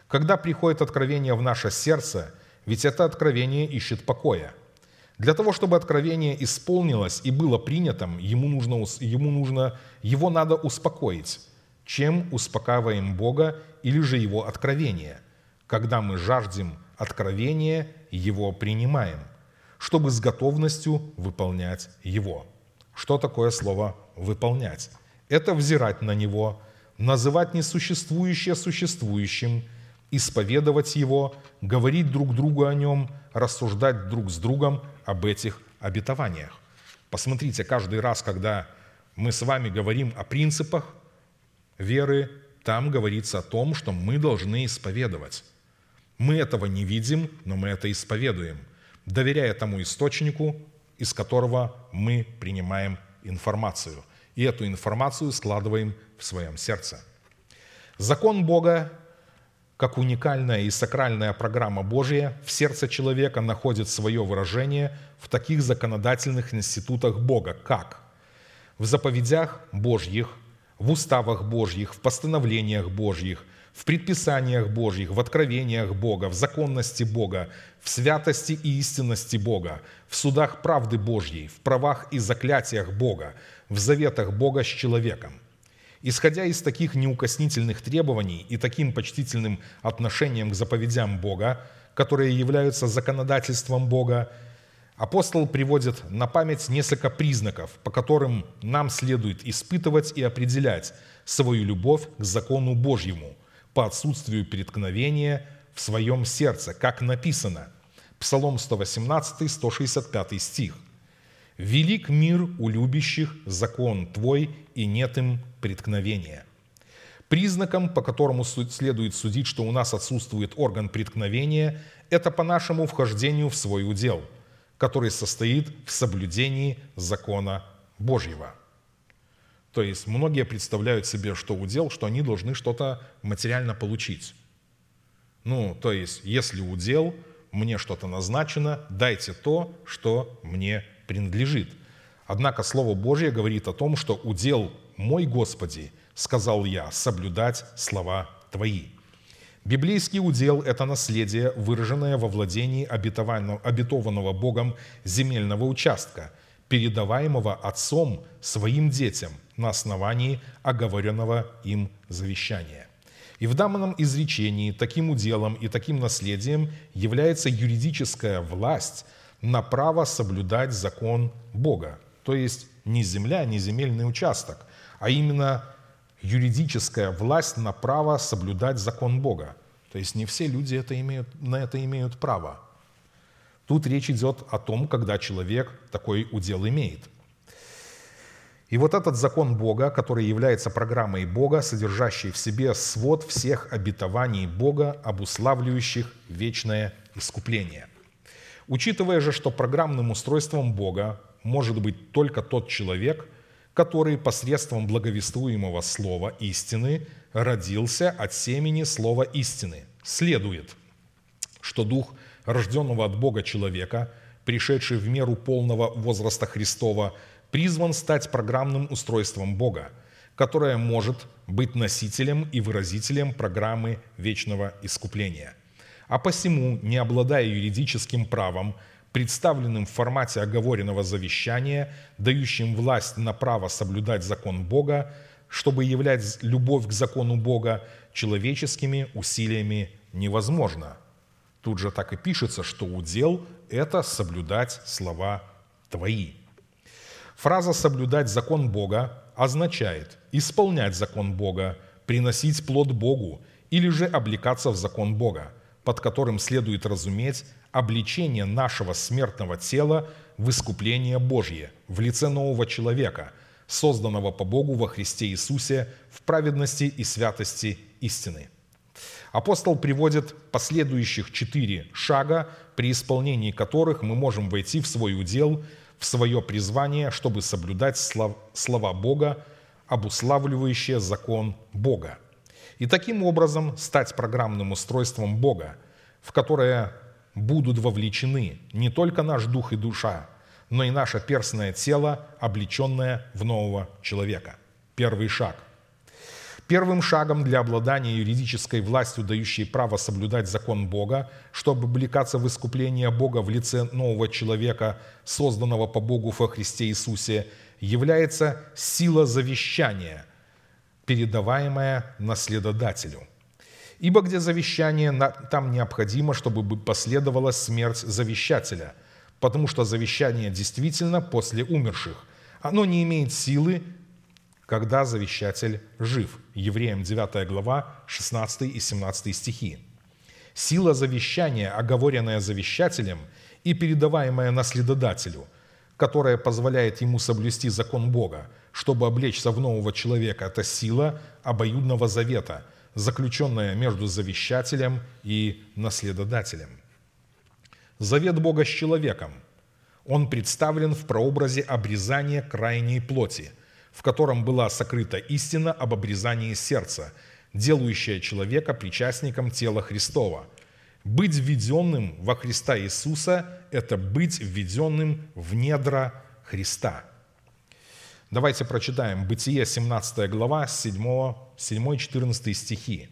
Когда приходит откровение в наше сердце, ведь это откровение ищет покоя. Для того, чтобы откровение исполнилось и было принятым, ему нужно, ему нужно, его надо успокоить. Чем успокаиваем Бога или же Его откровение? Когда мы жаждем откровения, Его принимаем, чтобы с готовностью выполнять Его. Что такое слово «выполнять»? Это взирать на Него, называть несуществующее существующим, исповедовать Его, говорить друг другу о Нем, рассуждать друг с другом об этих обетованиях. Посмотрите, каждый раз, когда мы с вами говорим о принципах веры, там говорится о том, что мы должны исповедовать. Мы этого не видим, но мы это исповедуем, доверяя тому источнику, из которого мы принимаем информацию. И эту информацию складываем в своем сердце. Закон Бога, как уникальная и сакральная программа Божья, в сердце человека находит свое выражение в таких законодательных институтах Бога, как в заповедях Божьих, в уставах Божьих, в постановлениях Божьих – в предписаниях Божьих, в откровениях Бога, в законности Бога, в святости и истинности Бога, в судах правды Божьей, в правах и заклятиях Бога, в заветах Бога с человеком. Исходя из таких неукоснительных требований и таким почтительным отношением к заповедям Бога, которые являются законодательством Бога, апостол приводит на память несколько признаков, по которым нам следует испытывать и определять свою любовь к закону Божьему – по отсутствию преткновения в своем сердце, как написано. Псалом 118, 165 стих. «Велик мир у любящих закон Твой, и нет им преткновения». Признаком, по которому следует судить, что у нас отсутствует орган преткновения, это по нашему вхождению в свой удел, который состоит в соблюдении закона Божьего – то есть многие представляют себе, что удел, что они должны что-то материально получить. Ну, то есть, если удел, мне что-то назначено, дайте то, что мне принадлежит. Однако Слово Божье говорит о том, что удел мой Господи, сказал я, соблюдать слова Твои. Библейский удел – это наследие, выраженное во владении обетованного, Богом земельного участка, передаваемого отцом своим детям на основании оговоренного им завещания. И в данном изречении таким уделом и таким наследием является юридическая власть на право соблюдать закон Бога. То есть не земля, не земельный участок, а именно юридическая власть на право соблюдать закон Бога. То есть не все люди это имеют, на это имеют право. Тут речь идет о том, когда человек такой удел имеет – и вот этот закон Бога, который является программой Бога, содержащей в себе свод всех обетований Бога, обуславливающих вечное искупление. Учитывая же, что программным устройством Бога может быть только тот человек, который посредством благовествуемого слова истины родился от семени слова истины, следует, что дух рожденного от Бога человека, пришедший в меру полного возраста Христова, призван стать программным устройством Бога, которое может быть носителем и выразителем программы вечного искупления. А посему, не обладая юридическим правом, представленным в формате оговоренного завещания, дающим власть на право соблюдать закон Бога, чтобы являть любовь к закону Бога человеческими усилиями невозможно. Тут же так и пишется, что удел – это соблюдать слова твои – Фраза «соблюдать закон Бога» означает исполнять закон Бога, приносить плод Богу или же облекаться в закон Бога, под которым следует разуметь обличение нашего смертного тела в искупление Божье в лице нового человека, созданного по Богу во Христе Иисусе в праведности и святости истины. Апостол приводит последующих четыре шага, при исполнении которых мы можем войти в свой удел – в свое призвание, чтобы соблюдать слова Бога, обуславливающие закон Бога. И таким образом стать программным устройством Бога, в которое будут вовлечены не только наш дух и душа, но и наше перстное тело, облеченное в нового человека. Первый шаг. Первым шагом для обладания юридической властью, дающей право соблюдать закон Бога, чтобы облекаться в искупление Бога в лице нового человека, созданного по Богу во Христе Иисусе, является сила завещания, передаваемая наследодателю. Ибо где завещание, там необходимо, чтобы последовала смерть завещателя, потому что завещание действительно после умерших. Оно не имеет силы когда завещатель жив. Евреям 9 глава, 16 и 17 стихи. Сила завещания, оговоренная завещателем и передаваемая наследодателю, которая позволяет ему соблюсти закон Бога, чтобы облечься в нового человека, это сила обоюдного завета, заключенная между завещателем и наследодателем. Завет Бога с человеком. Он представлен в прообразе обрезания крайней плоти – в котором была сокрыта истина об обрезании сердца, делающая человека причастником тела Христова. Быть введенным во Христа Иисуса – это быть введенным в недра Христа. Давайте прочитаем Бытие, 17 глава, 7-14 стихи.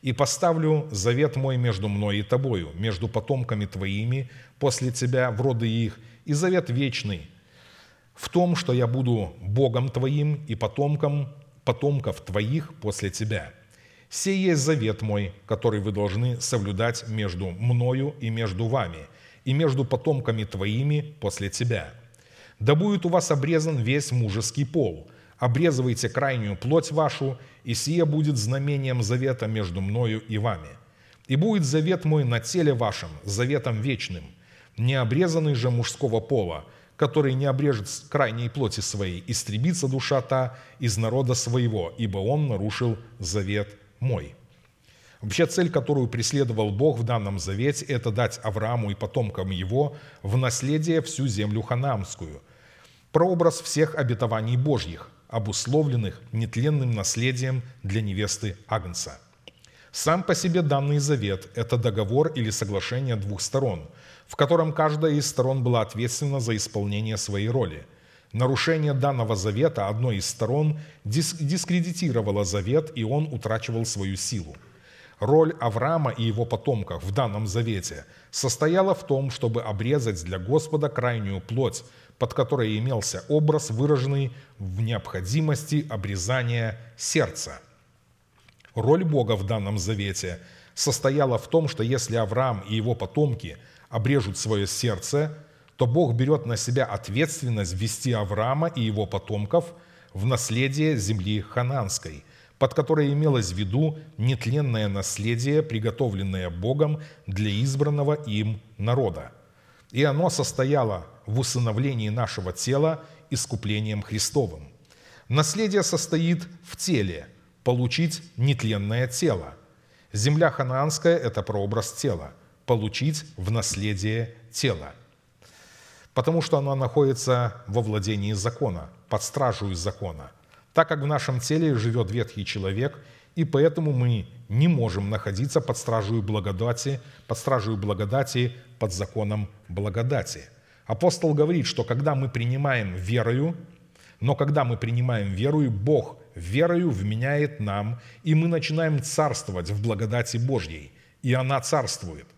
«И поставлю завет мой между мной и тобою, между потомками твоими после тебя в роды их, и завет вечный, в том, что я буду Богом твоим и потомком потомков твоих после тебя. Сей есть завет мой, который вы должны соблюдать между мною и между вами, и между потомками твоими после тебя. Да будет у вас обрезан весь мужеский пол, обрезывайте крайнюю плоть вашу, и сие будет знамением завета между мною и вами. И будет завет мой на теле вашем, заветом вечным, не обрезанный же мужского пола, который не обрежет крайней плоти своей, истребится душа та из народа своего, ибо он нарушил завет мой». Вообще цель, которую преследовал Бог в данном завете, это дать Аврааму и потомкам его в наследие всю землю ханаамскую. Прообраз всех обетований Божьих, обусловленных нетленным наследием для невесты Агнца. Сам по себе данный завет – это договор или соглашение двух сторон – в котором каждая из сторон была ответственна за исполнение своей роли. Нарушение данного завета одной из сторон дискредитировало завет, и он утрачивал свою силу. Роль Авраама и его потомков в данном завете состояла в том, чтобы обрезать для Господа крайнюю плоть, под которой имелся образ, выраженный в необходимости обрезания сердца. Роль Бога в данном завете состояла в том, что если Авраам и его потомки обрежут свое сердце, то Бог берет на себя ответственность ввести Авраама и его потомков в наследие земли хананской, под которой имелось в виду нетленное наследие, приготовленное Богом для избранного им народа. И оно состояло в усыновлении нашего тела искуплением Христовым. Наследие состоит в теле – получить нетленное тело. Земля ханаанская – это прообраз тела – получить в наследие тело – потому что она находится во владении закона, под стражу закона, так как в нашем теле живет ветхий человек, и поэтому мы не можем находиться под стражей благодати, под стражей благодати, под законом благодати. Апостол говорит, что когда мы принимаем верою, но когда мы принимаем верою, Бог верою вменяет нам, и мы начинаем царствовать в благодати Божьей, и она царствует –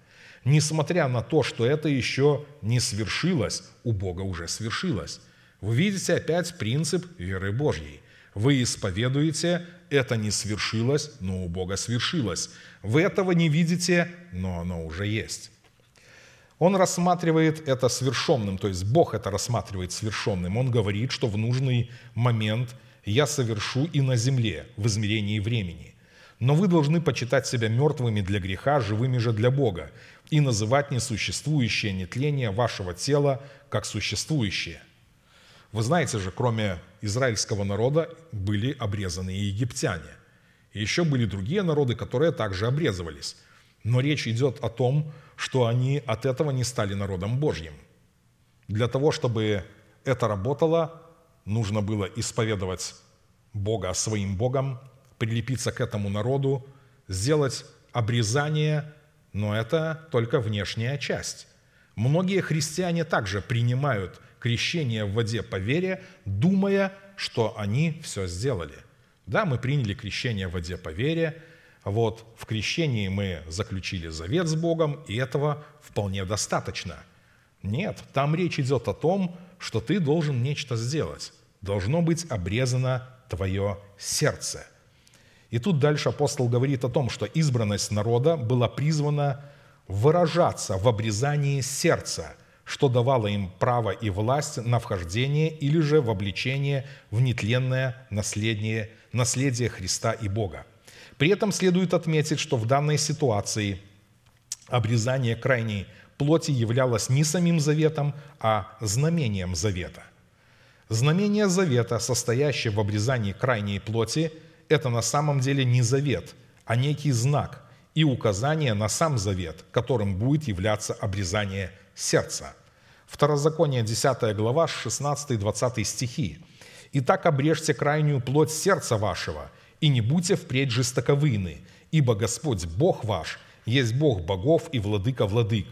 несмотря на то, что это еще не свершилось, у Бога уже свершилось. Вы видите опять принцип веры Божьей. Вы исповедуете, это не свершилось, но у Бога свершилось. Вы этого не видите, но оно уже есть. Он рассматривает это свершенным, то есть Бог это рассматривает свершенным. Он говорит, что в нужный момент я совершу и на земле в измерении времени. Но вы должны почитать себя мертвыми для греха, живыми же для Бога и называть несуществующее нетление вашего тела как существующее. Вы знаете же, кроме израильского народа были обрезаны и египтяне. И еще были другие народы, которые также обрезывались. Но речь идет о том, что они от этого не стали народом Божьим. Для того, чтобы это работало, нужно было исповедовать Бога своим Богом, прилепиться к этому народу, сделать обрезание но это только внешняя часть. Многие христиане также принимают крещение в воде по вере, думая, что они все сделали. Да, мы приняли крещение в воде по вере, вот в крещении мы заключили завет с Богом, и этого вполне достаточно. Нет, там речь идет о том, что ты должен нечто сделать. Должно быть обрезано твое сердце – и тут дальше апостол говорит о том, что избранность народа была призвана выражаться в обрезании сердца, что давало им право и власть на вхождение или же в обличение в нетленное наследие, наследие Христа и Бога. При этом следует отметить, что в данной ситуации обрезание крайней плоти являлось не самим заветом, а знамением завета. Знамение завета, состоящее в обрезании крайней плоти – это на самом деле не завет, а некий знак и указание на сам завет, которым будет являться обрезание сердца. Второзаконие 10 глава, 16-20 стихи. «Итак обрежьте крайнюю плоть сердца вашего, и не будьте впредь жестоковыны, ибо Господь Бог ваш есть Бог богов и владыка владык,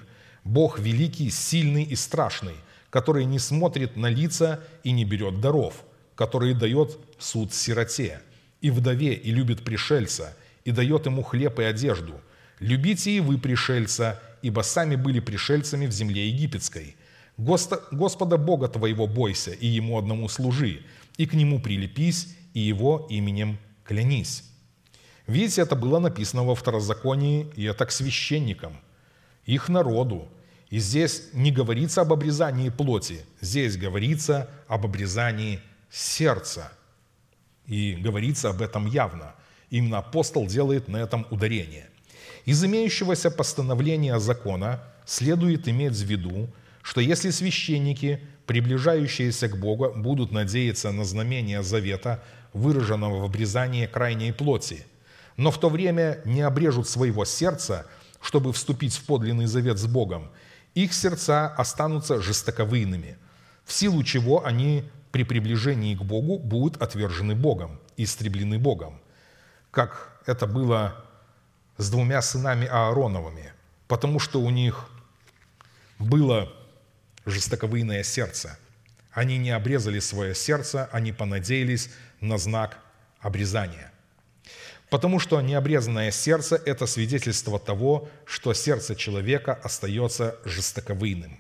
Бог великий, сильный и страшный, который не смотрит на лица и не берет даров, который дает суд сироте, и вдове, и любит пришельца, и дает ему хлеб и одежду. Любите и вы пришельца, ибо сами были пришельцами в земле египетской. Господа Бога твоего бойся, и Ему одному служи, и к Нему прилепись, и Его именем клянись». Видите, это было написано во Второзаконии, и это к священникам, их народу. И здесь не говорится об обрезании плоти, здесь говорится об обрезании сердца – и говорится об этом явно. Именно апостол делает на этом ударение. Из имеющегося постановления закона следует иметь в виду, что если священники, приближающиеся к Богу, будут надеяться на знамение завета, выраженного в обрезании крайней плоти, но в то время не обрежут своего сердца, чтобы вступить в подлинный завет с Богом, их сердца останутся жестоковыйными, в силу чего они при приближении к Богу будут отвержены Богом, истреблены Богом, как это было с двумя сынами Аароновыми, потому что у них было жестоковыйное сердце. Они не обрезали свое сердце, они понадеялись на знак обрезания. Потому что необрезанное сердце – это свидетельство того, что сердце человека остается жестоковыйным.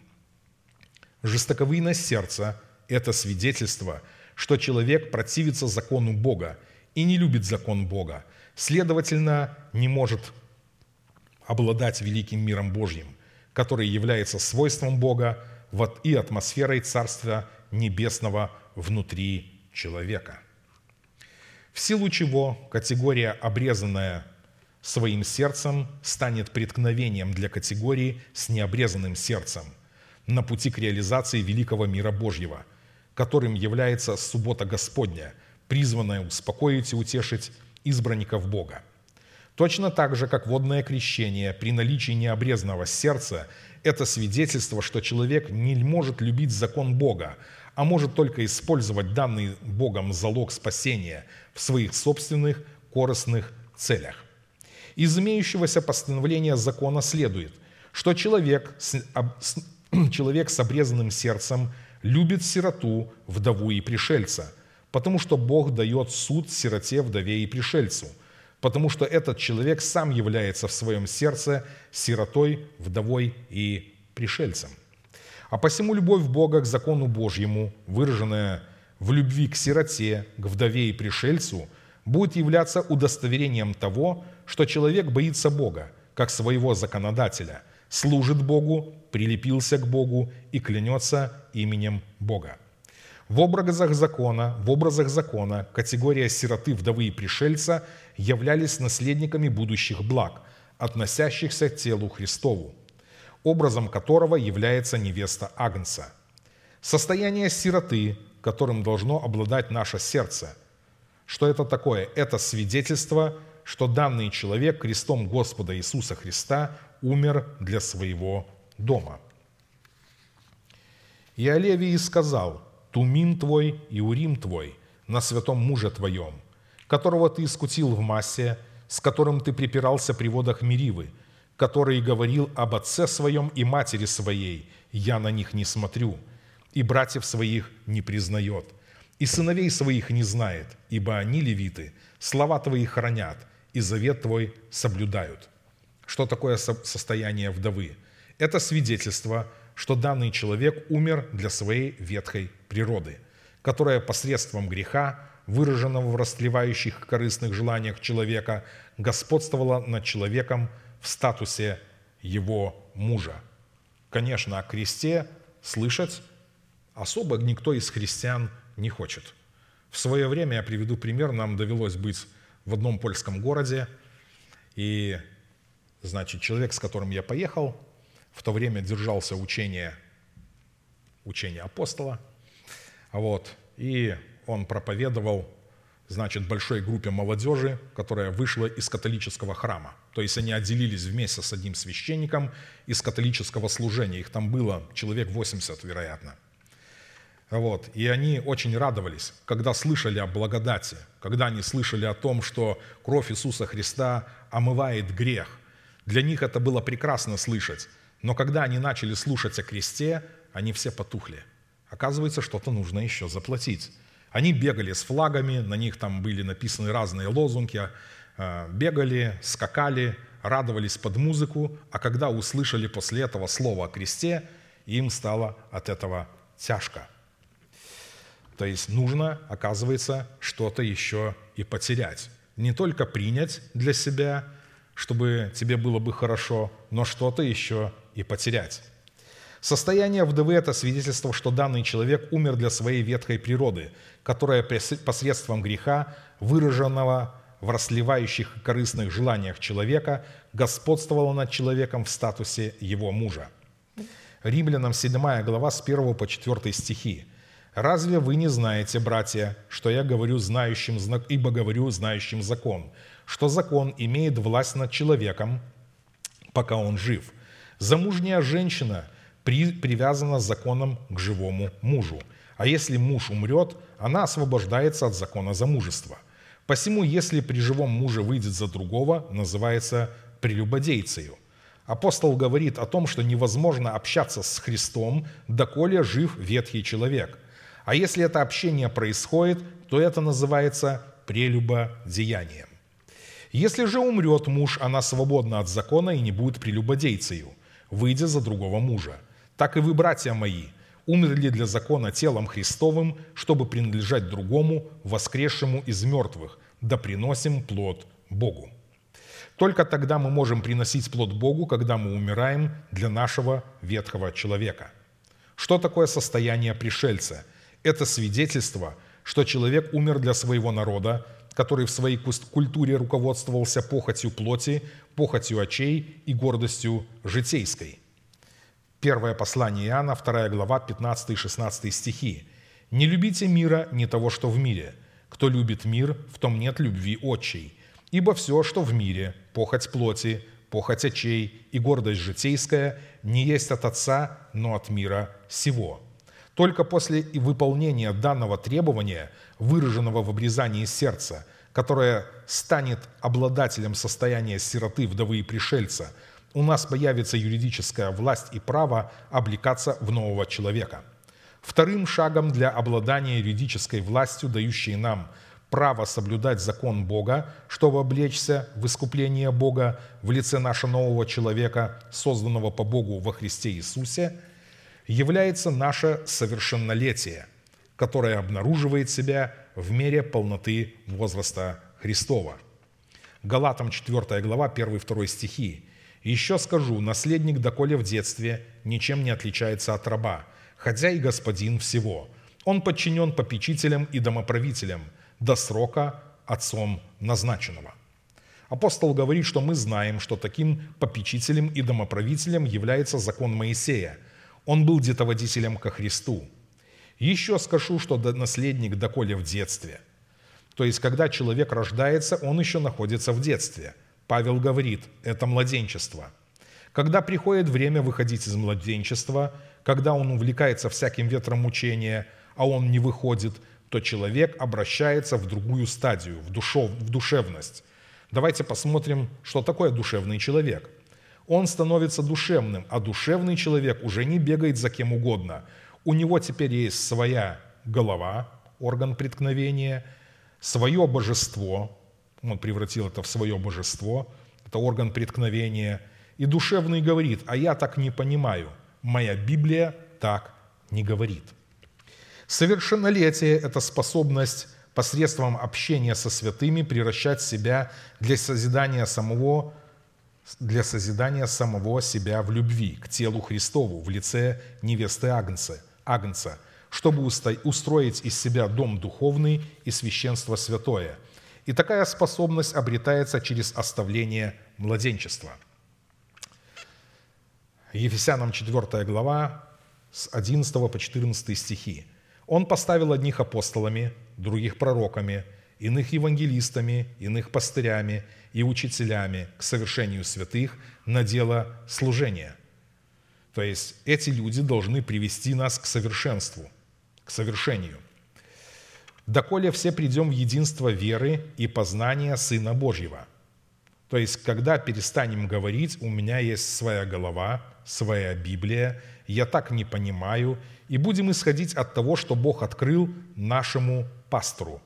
Жестоковыйность сердца – это свидетельство, что человек противится закону Бога и не любит закон Бога, следовательно, не может обладать великим миром Божьим, который является свойством Бога и атмосферой Царства Небесного внутри человека. В силу чего категория «обрезанная своим сердцем» станет преткновением для категории с необрезанным сердцем на пути к реализации великого мира Божьего, которым является суббота Господня, призванная успокоить и утешить избранников Бога. Точно так же, как водное крещение при наличии необрезанного сердца – это свидетельство, что человек не может любить закон Бога, а может только использовать данный Богом залог спасения в своих собственных корыстных целях. Из имеющегося постановления закона следует, что человек с, человек с обрезанным сердцем любит сироту, вдову и пришельца, потому что Бог дает суд сироте, вдове и пришельцу – потому что этот человек сам является в своем сердце сиротой, вдовой и пришельцем. А посему любовь Бога к закону Божьему, выраженная в любви к сироте, к вдове и пришельцу, будет являться удостоверением того, что человек боится Бога, как своего законодателя, служит Богу, прилепился к Богу и клянется именем Бога. В образах закона, в образах закона категория сироты, вдовы и пришельца являлись наследниками будущих благ, относящихся к телу Христову, образом которого является невеста Агнца. Состояние сироты, которым должно обладать наше сердце. Что это такое? Это свидетельство, что данный человек крестом Господа Иисуса Христа умер для своего дома. И Олевий сказал – Тумин твой и Урим твой на святом муже твоем, которого ты искутил в массе, с которым ты припирался при водах Миривы, который говорил об отце своем и матери своей, я на них не смотрю, и братьев своих не признает, и сыновей своих не знает, ибо они, левиты, слова твои хранят, и завет твой соблюдают. Что такое состояние вдовы? Это свидетельство – что данный человек умер для своей ветхой природы, которая посредством греха, выраженного в растлевающих корыстных желаниях человека, господствовала над человеком в статусе его мужа. Конечно, о кресте слышать особо никто из христиан не хочет. В свое время, я приведу пример, нам довелось быть в одном польском городе, и, значит, человек, с которым я поехал, в то время держался учение, учение апостола, вот, и он проповедовал, значит, большой группе молодежи, которая вышла из католического храма. То есть они отделились вместе с одним священником из католического служения. Их там было человек 80, вероятно. Вот. И они очень радовались, когда слышали о благодати, когда они слышали о том, что кровь Иисуса Христа омывает грех. Для них это было прекрасно слышать. Но когда они начали слушать о кресте, они все потухли. Оказывается, что-то нужно еще заплатить. Они бегали с флагами, на них там были написаны разные лозунги, э, бегали, скакали, радовались под музыку, а когда услышали после этого слово о кресте, им стало от этого тяжко. То есть нужно, оказывается, что-то еще и потерять. Не только принять для себя, чтобы тебе было бы хорошо, но что-то еще и потерять. Состояние вдовы – это свидетельство, что данный человек умер для своей ветхой природы, которая посредством греха, выраженного в расливающих корыстных желаниях человека, господствовала над человеком в статусе его мужа. Римлянам 7 глава с 1 по 4 стихи. «Разве вы не знаете, братья, что я говорю знающим, ибо говорю знающим закон, что закон имеет власть над человеком, пока он жив – Замужняя женщина при, привязана законом к живому мужу. А если муж умрет, она освобождается от закона замужества. Посему, если при живом муже выйдет за другого, называется прелюбодейцею. Апостол говорит о том, что невозможно общаться с Христом, доколе жив ветхий человек. А если это общение происходит, то это называется прелюбодеянием. Если же умрет муж, она свободна от закона и не будет прелюбодейцею, выйдя за другого мужа. Так и вы, братья мои, умерли для закона телом Христовым, чтобы принадлежать другому, воскресшему из мертвых, да приносим плод Богу. Только тогда мы можем приносить плод Богу, когда мы умираем для нашего ветхого человека. Что такое состояние пришельца? Это свидетельство, что человек умер для своего народа, который в своей культуре руководствовался похотью плоти, похотью очей и гордостью житейской. Первое послание Иоанна, 2 глава, 15 и 16 стихи. «Не любите мира, не того, что в мире. Кто любит мир, в том нет любви отчей. Ибо все, что в мире, похоть плоти, похоть очей и гордость житейская, не есть от Отца, но от мира сего». Только после выполнения данного требования, выраженного в обрезании сердца, которое станет обладателем состояния сироты, вдовы и пришельца, у нас появится юридическая власть и право облекаться в нового человека. Вторым шагом для обладания юридической властью, дающей нам право соблюдать закон Бога, чтобы облечься в искупление Бога в лице нашего нового человека, созданного по Богу во Христе Иисусе – является наше совершеннолетие, которое обнаруживает себя в мере полноты возраста Христова. Галатам 4 глава, 1-2 стихи. «Еще скажу, наследник, доколе в детстве, ничем не отличается от раба, хотя и господин всего. Он подчинен попечителям и домоправителям, до срока отцом назначенного». Апостол говорит, что мы знаем, что таким попечителем и домоправителем является закон Моисея – он был детоводителем ко Христу. Еще скажу, что наследник доколе в детстве. То есть, когда человек рождается, он еще находится в детстве. Павел говорит, это младенчество. Когда приходит время выходить из младенчества, когда он увлекается всяким ветром мучения, а он не выходит, то человек обращается в другую стадию, в, душев, в душевность. Давайте посмотрим, что такое душевный человек – он становится душевным, а душевный человек уже не бегает за кем угодно. У него теперь есть своя голова, орган преткновения, свое божество, он превратил это в свое божество, это орган преткновения, и душевный говорит, а я так не понимаю, моя Библия так не говорит. Совершеннолетие – это способность посредством общения со святыми превращать себя для созидания самого для созидания самого себя в любви к телу Христову в лице невесты Агнца, Агнца чтобы устроить из себя дом духовный и священство святое. И такая способность обретается через оставление младенчества. Ефесянам 4 глава, с 11 по 14 стихи. «Он поставил одних апостолами, других пророками, иных евангелистами, иных пастырями – и учителями к совершению святых на дело служения. То есть эти люди должны привести нас к совершенству, к совершению. «Доколе все придем в единство веры и познания Сына Божьего». То есть, когда перестанем говорить, у меня есть своя голова, своя Библия, я так не понимаю, и будем исходить от того, что Бог открыл нашему пастору.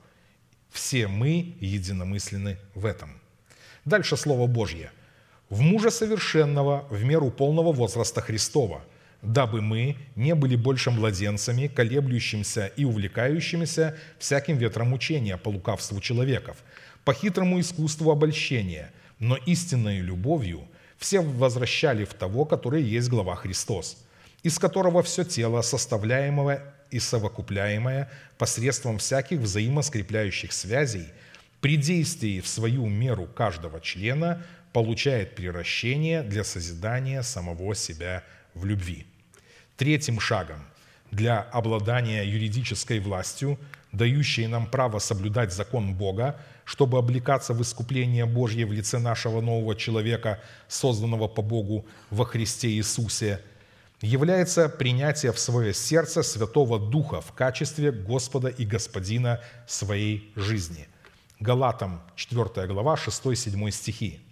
Все мы единомысленны в этом – Дальше Слово Божье. «В мужа совершенного в меру полного возраста Христова, дабы мы не были больше младенцами, колеблющимся и увлекающимися всяким ветром учения по лукавству человеков, по хитрому искусству обольщения, но истинной любовью все возвращали в того, который есть глава Христос, из которого все тело, составляемое и совокупляемое посредством всяких взаимоскрепляющих связей – при действии в свою меру каждого члена получает приращение для созидания самого себя в любви. Третьим шагом для обладания юридической властью, дающей нам право соблюдать закон Бога, чтобы облекаться в искупление Божье в лице нашего нового человека, созданного по Богу во Христе Иисусе, является принятие в свое сердце Святого Духа в качестве Господа и Господина своей жизни – Галатам 4 глава 6-7 стихи.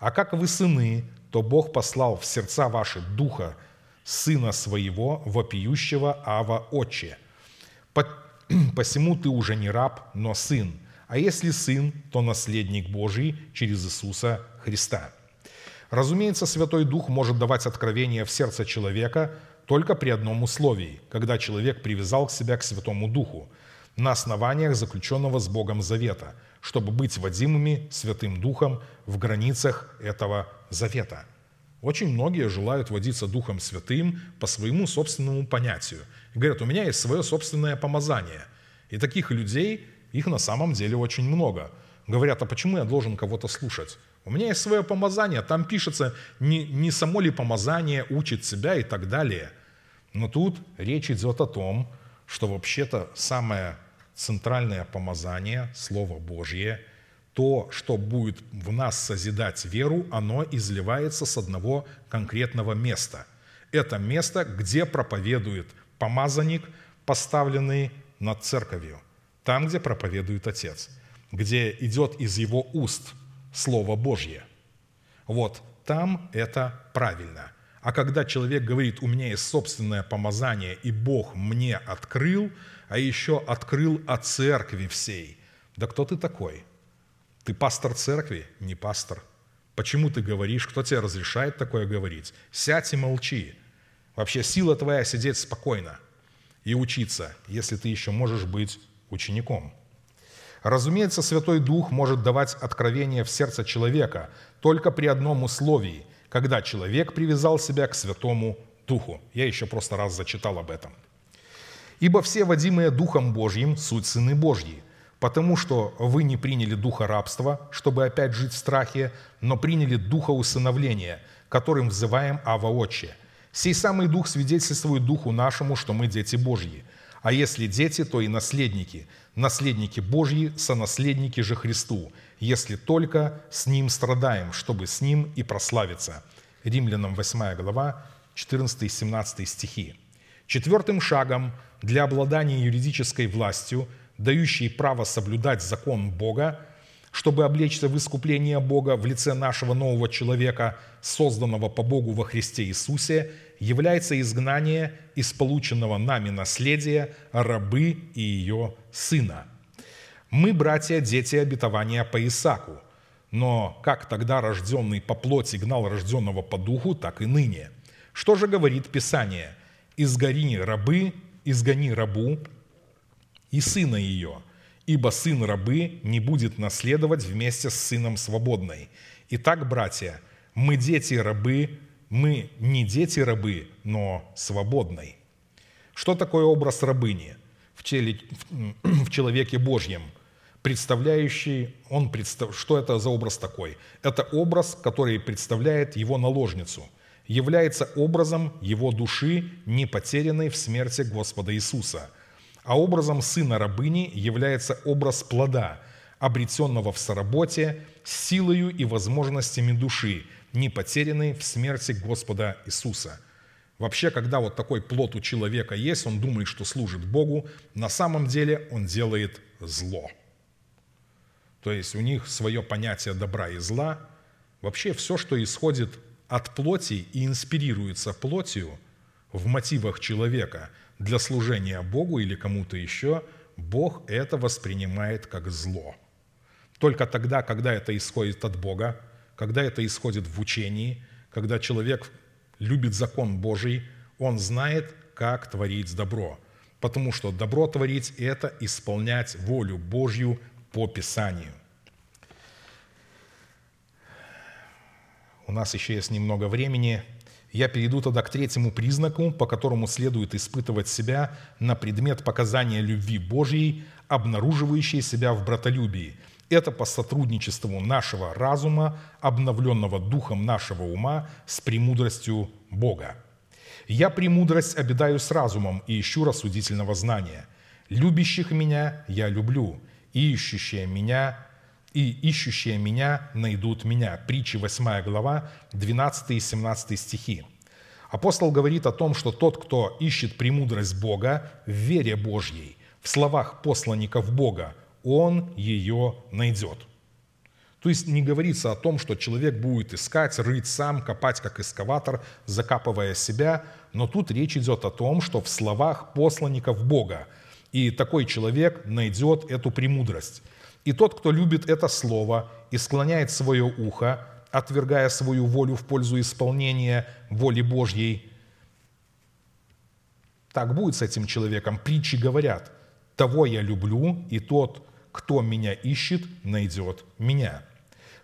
«А как вы сыны, то Бог послал в сердца ваши Духа Сына Своего, вопиющего Ава Отче. Посему ты уже не раб, но сын, а если Сын, то наследник Божий через Иисуса Христа. Разумеется, Святой Дух может давать откровение в сердце человека только при одном условии, когда человек привязал себя к Святому Духу на основаниях заключенного с Богом завета, чтобы быть водимыми Святым Духом в границах этого завета. Очень многие желают водиться Духом Святым по своему собственному понятию. И говорят, у меня есть свое собственное помазание. И таких людей, их на самом деле очень много. Говорят, а почему я должен кого-то слушать? У меня есть свое помазание, там пишется, не, не само ли помазание учит себя и так далее. Но тут речь идет о том, что вообще-то самое центральное помазание, Слово Божье, то, что будет в нас созидать веру, оно изливается с одного конкретного места. Это место, где проповедует помазанник, поставленный над церковью, там, где проповедует Отец, где идет из его уст Слово Божье. Вот там это правильно. А когда человек говорит, у меня есть собственное помазание, и Бог мне открыл, а еще открыл о церкви всей. Да кто ты такой? Ты пастор церкви? Не пастор. Почему ты говоришь? Кто тебе разрешает такое говорить? Сядь и молчи. Вообще сила твоя сидеть спокойно и учиться, если ты еще можешь быть учеником. Разумеется, Святой Дух может давать откровение в сердце человека только при одном условии, когда человек привязал себя к Святому Духу. Я еще просто раз зачитал об этом. «Ибо все, водимые Духом Божьим, суть сыны Божьи, потому что вы не приняли духа рабства, чтобы опять жить в страхе, но приняли духа усыновления, которым взываем Ава Отче. Сей самый дух свидетельствует духу нашему, что мы дети Божьи. А если дети, то и наследники, наследники Божьи, сонаследники же Христу, если только с Ним страдаем, чтобы с Ним и прославиться». Римлянам 8 глава, 14 и 17 стихи. Четвертым шагом для обладания юридической властью – дающий право соблюдать закон Бога, чтобы облечься в искупление Бога в лице нашего нового человека, созданного по Богу во Христе Иисусе, является изгнание из полученного нами наследия рабы и ее сына. Мы, братья, дети обетования по Исаку, но как тогда рожденный по плоти гнал рожденного по духу, так и ныне. Что же говорит Писание? «Изгони рабы, изгони рабу, и сына ее, ибо сын рабы не будет наследовать вместе с сыном свободной. Итак, братья, мы дети рабы, мы не дети рабы, но свободной. Что такое образ рабыни в, теле, в человеке Божьем? Представляющий, он представ, что это за образ такой? Это образ, который представляет его наложницу, является образом его души, не потерянной в смерти Господа Иисуса – а образом сына рабыни является образ плода, обретенного в соработе силою и возможностями души, не потерянной в смерти Господа Иисуса. Вообще, когда вот такой плод у человека есть, он думает, что служит Богу, на самом деле он делает зло. То есть у них свое понятие добра и зла. Вообще все, что исходит от плоти и инспирируется плотью в мотивах человека – для служения Богу или кому-то еще, Бог это воспринимает как зло. Только тогда, когда это исходит от Бога, когда это исходит в учении, когда человек любит закон Божий, он знает, как творить добро. Потому что добро творить – это исполнять волю Божью по Писанию. У нас еще есть немного времени – я перейду тогда к третьему признаку, по которому следует испытывать себя на предмет показания любви Божьей, обнаруживающей себя в братолюбии. Это по сотрудничеству нашего разума, обновленного духом нашего ума с премудростью Бога. Я премудрость обедаю с разумом и ищу рассудительного знания. Любящих меня я люблю, и ищущие меня и ищущие меня найдут меня». Притчи 8 глава, 12 и 17 стихи. Апостол говорит о том, что тот, кто ищет премудрость Бога в вере Божьей, в словах посланников Бога, он ее найдет. То есть не говорится о том, что человек будет искать, рыть сам, копать как эскаватор, закапывая себя, но тут речь идет о том, что в словах посланников Бога, и такой человек найдет эту премудрость – И тот, кто любит это слово и склоняет свое ухо, отвергая свою волю в пользу исполнения воли Божьей, так будет с этим человеком. Притчи говорят, того я люблю, и тот, кто меня ищет, найдет меня.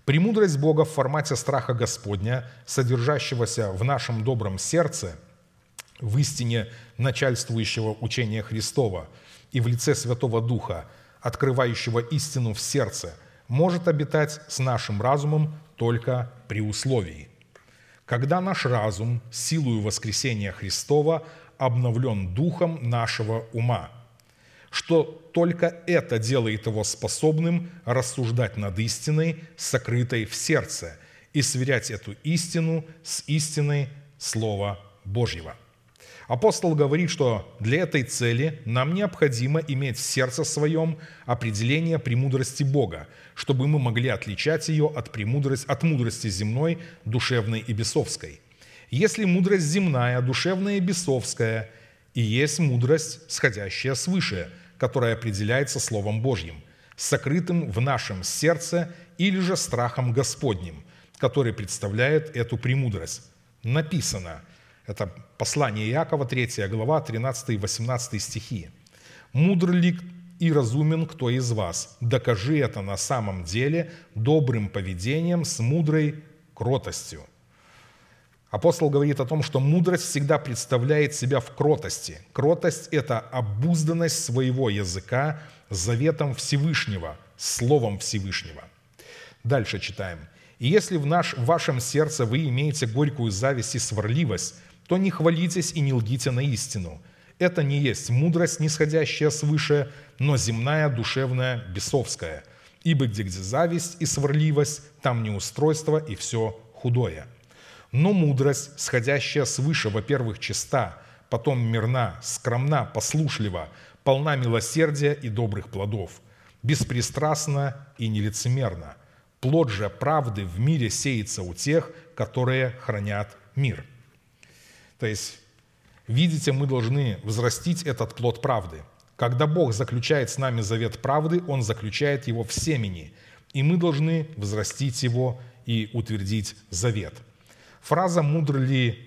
Премудрость Бога в формате страха Господня, содержащегося в нашем добром сердце, в истине начальствующего учения Христова и в лице Святого Духа, открывающего истину в сердце, может обитать с нашим разумом только при условии. Когда наш разум силою воскресения Христова обновлен духом нашего ума, что только это делает его способным рассуждать над истиной, сокрытой в сердце, и сверять эту истину с истиной Слова Божьего. Апостол говорит, что для этой цели нам необходимо иметь в сердце своем определение премудрости Бога, чтобы мы могли отличать ее от, премудрости, от мудрости земной, душевной и бесовской – если мудрость земная, душевная и бесовская, и есть мудрость, сходящая свыше, которая определяется Словом Божьим, сокрытым в нашем сердце или же страхом Господним, который представляет эту премудрость. Написано, это послание Иакова, 3 глава, 13 и 18 стихи. «Мудр ли и разумен кто из вас? Докажи это на самом деле добрым поведением с мудрой кротостью». Апостол говорит о том, что мудрость всегда представляет себя в кротости. Кротость – это обузданность своего языка заветом Всевышнего, Словом Всевышнего. Дальше читаем. «И если в, наш, в вашем сердце вы имеете горькую зависть и сварливость, то не хвалитесь и не лгите на истину. Это не есть мудрость, нисходящая свыше, но земная, душевная, бесовская. Ибо где, где зависть и сварливость, там неустройство и все худое». Но мудрость, сходящая свыше, во-первых, чиста, потом мирна, скромна, послушлива, полна милосердия и добрых плодов, беспристрастна и нелицемерна. Плод же правды в мире сеется у тех, которые хранят мир. То есть, видите, мы должны взрастить этот плод правды. Когда Бог заключает с нами завет правды, Он заключает его в семени, и мы должны взрастить его и утвердить завет – Фраза «мудр ли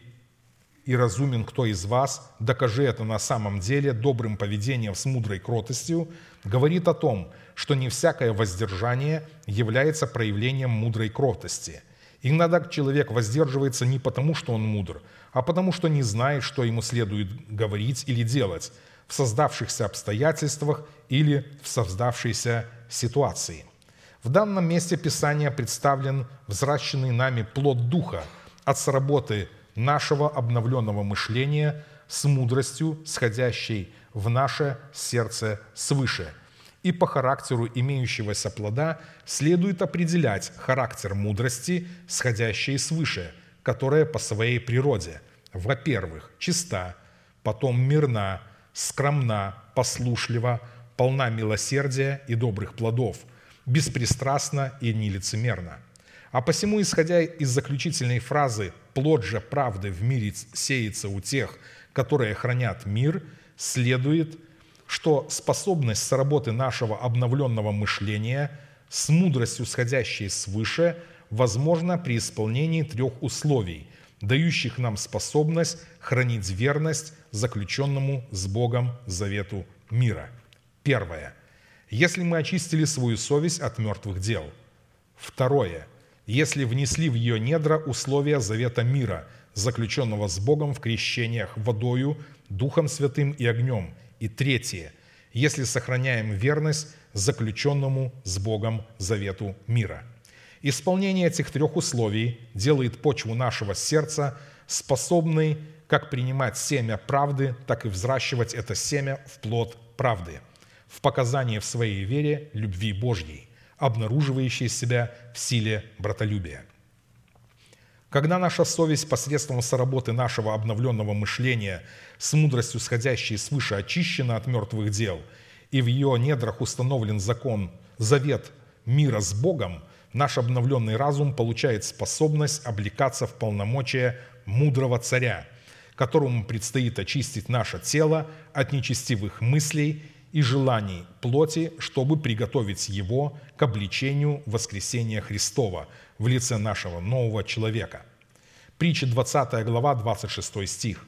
и разумен кто из вас, докажи это на самом деле добрым поведением с мудрой кротостью», говорит о том, что не всякое воздержание является проявлением мудрой кротости. Иногда человек воздерживается не потому, что он мудр, а потому, что не знает, что ему следует говорить или делать в создавшихся обстоятельствах или в создавшейся ситуации. В данном месте Писания представлен взращенный нами плод Духа – от сработы нашего обновленного мышления с мудростью, сходящей в наше сердце свыше. И по характеру имеющегося плода следует определять характер мудрости, сходящей свыше, которая по своей природе, во-первых, чиста, потом мирна, скромна, послушлива, полна милосердия и добрых плодов, беспристрастна и нелицемерна – а посему, исходя из заключительной фразы «плод же правды в мире сеется у тех, которые хранят мир», следует, что способность сработы нашего обновленного мышления с мудростью, сходящей свыше, возможна при исполнении трех условий, дающих нам способность хранить верность заключенному с Богом завету мира. Первое. Если мы очистили свою совесть от мертвых дел. Второе – если внесли в ее недра условия завета мира, заключенного с Богом в крещениях водою, Духом Святым и огнем. И третье, если сохраняем верность заключенному с Богом завету мира. Исполнение этих трех условий делает почву нашего сердца способной как принимать семя правды, так и взращивать это семя в плод правды, в показании в своей вере любви Божьей обнаруживающие себя в силе братолюбия. Когда наша совесть посредством соработы нашего обновленного мышления с мудростью, сходящей свыше, очищена от мертвых дел, и в ее недрах установлен закон, завет мира с Богом, наш обновленный разум получает способность облекаться в полномочия мудрого царя, которому предстоит очистить наше тело от нечестивых мыслей и желаний плоти, чтобы приготовить его к обличению воскресения Христова в лице нашего нового человека. Притча 20 глава, 26 стих.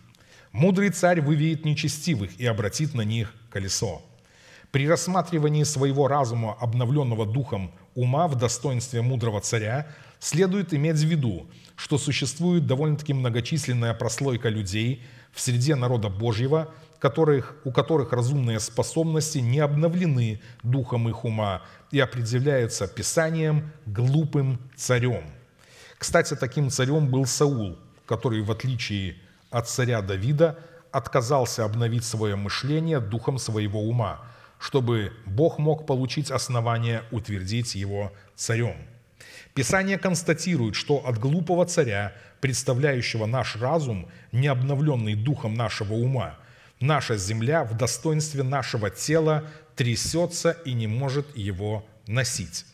«Мудрый царь вывеет нечестивых и обратит на них колесо». При рассматривании своего разума, обновленного духом ума в достоинстве мудрого царя, следует иметь в виду, что существует довольно-таки многочисленная прослойка людей в среде народа Божьего, которых, у которых разумные способности не обновлены духом их ума и определяются Писанием глупым царем. Кстати, таким царем был Саул, который, в отличие от царя Давида, отказался обновить свое мышление духом своего ума, чтобы Бог мог получить основание утвердить его царем. Писание констатирует, что от глупого царя, представляющего наш разум, не обновленный духом нашего ума, наша земля в достоинстве нашего тела трясется и не может его носить.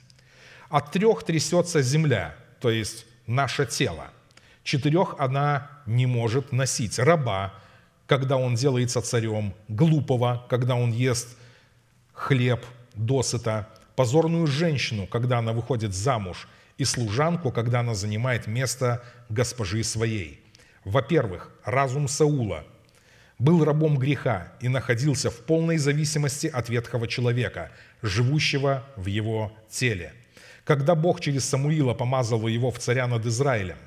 От трех трясется земля, то есть наше тело. Четырех она не может носить. Раба, когда он делается царем, глупого, когда он ест хлеб досыта, позорную женщину, когда она выходит замуж, и служанку, когда она занимает место госпожи своей. Во-первых, разум Саула – был рабом греха и находился в полной зависимости от ветхого человека, живущего в его теле. Когда Бог через Самуила помазал его в царя над Израилем,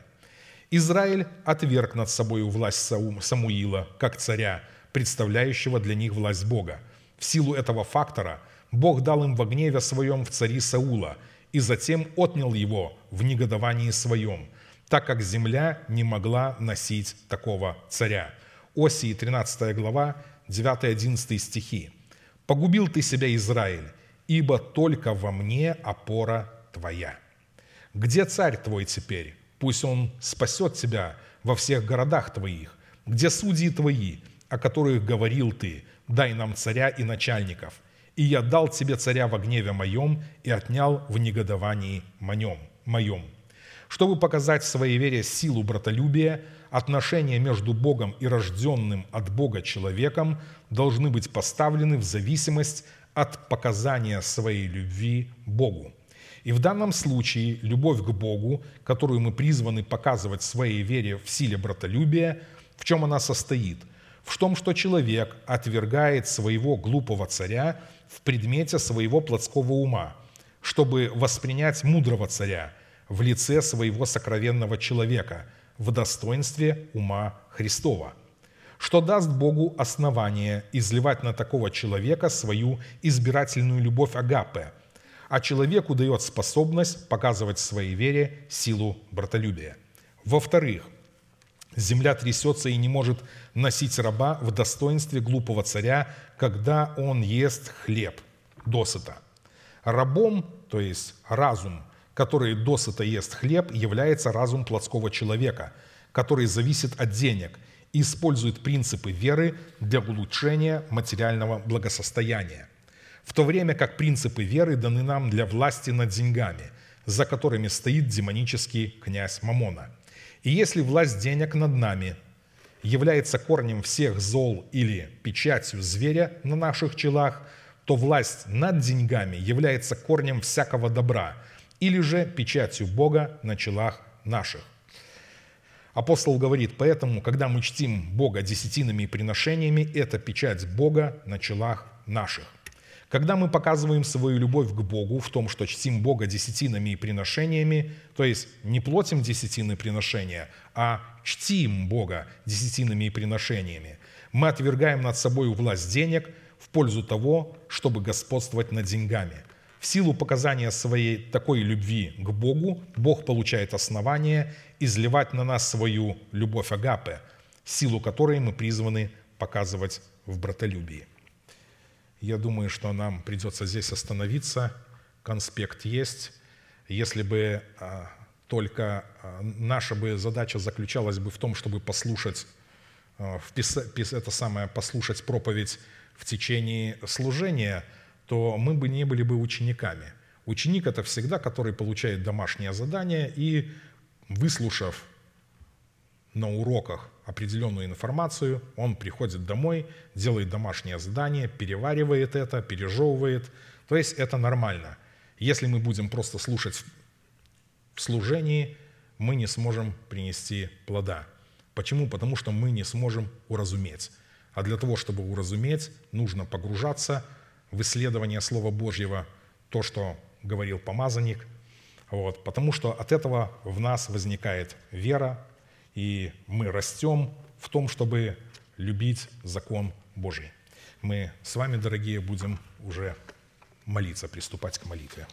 Израиль отверг над собой власть Самуила, как царя, представляющего для них власть Бога. В силу этого фактора Бог дал им во гневе своем в цари Саула и затем отнял его в негодовании своем, так как земля не могла носить такого царя. Осии, 13 глава, 9-11 стихи. «Погубил ты себя, Израиль, ибо только во мне опора твоя». Где царь твой теперь? Пусть он спасет тебя во всех городах твоих. Где судьи твои, о которых говорил ты, дай нам царя и начальников. И я дал тебе царя во гневе моем и отнял в негодовании моем. моем. Чтобы показать в своей вере силу братолюбия, отношения между Богом и рожденным от Бога человеком должны быть поставлены в зависимость от показания своей любви Богу. И в данном случае любовь к Богу, которую мы призваны показывать своей вере в силе братолюбия, в чем она состоит? В том, что человек отвергает своего глупого царя в предмете своего плотского ума, чтобы воспринять мудрого царя в лице своего сокровенного человека – в достоинстве ума Христова, что даст Богу основание изливать на такого человека свою избирательную любовь Агапе, а человеку дает способность показывать своей вере силу братолюбия. Во-вторых, земля трясется и не может носить раба в достоинстве глупого царя, когда он ест хлеб досыта. Рабом, то есть разум, который досыта ест хлеб, является разум плотского человека, который зависит от денег и использует принципы веры для улучшения материального благосостояния. В то время как принципы веры даны нам для власти над деньгами, за которыми стоит демонический князь Мамона. И если власть денег над нами является корнем всех зол или печатью зверя на наших челах, то власть над деньгами является корнем всякого добра – или же печатью Бога на челах наших. Апостол говорит, поэтому, когда мы чтим Бога десятинами и приношениями, это печать Бога на челах наших. Когда мы показываем свою любовь к Богу в том, что чтим Бога десятинами и приношениями, то есть не платим десятины приношения, а чтим Бога десятинами и приношениями, мы отвергаем над собой власть денег в пользу того, чтобы господствовать над деньгами – в силу показания своей такой любви к Богу, Бог получает основание изливать на нас свою любовь Агапе, силу которой мы призваны показывать в братолюбии. Я думаю, что нам придется здесь остановиться. Конспект есть. Если бы а, только а, наша бы задача заключалась бы в том, чтобы послушать, а, это самое, послушать проповедь в течение служения – то мы бы не были бы учениками. Ученик – это всегда, который получает домашнее задание и, выслушав на уроках определенную информацию, он приходит домой, делает домашнее задание, переваривает это, пережевывает. То есть это нормально. Если мы будем просто слушать в служении, мы не сможем принести плода. Почему? Потому что мы не сможем уразуметь. А для того, чтобы уразуметь, нужно погружаться в исследование Слова Божьего, то, что говорил помазанник, вот, потому что от этого в нас возникает вера, и мы растем в том, чтобы любить закон Божий. Мы с вами, дорогие, будем уже молиться, приступать к молитве.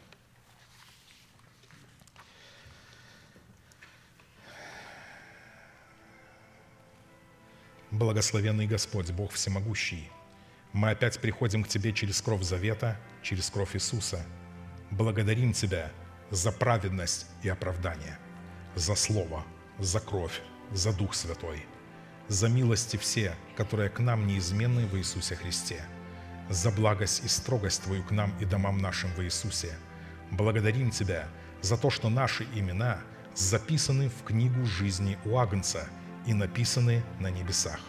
Благословенный Господь, Бог Всемогущий, мы опять приходим к Тебе через кровь завета, через кровь Иисуса. Благодарим Тебя за праведность и оправдание, за Слово, за кровь, за Дух Святой, за милости все, которые к нам неизменны в Иисусе Христе, за благость и строгость Твою к нам и домам нашим в Иисусе. Благодарим Тебя за то, что наши имена записаны в книгу жизни у Агнца и написаны на небесах,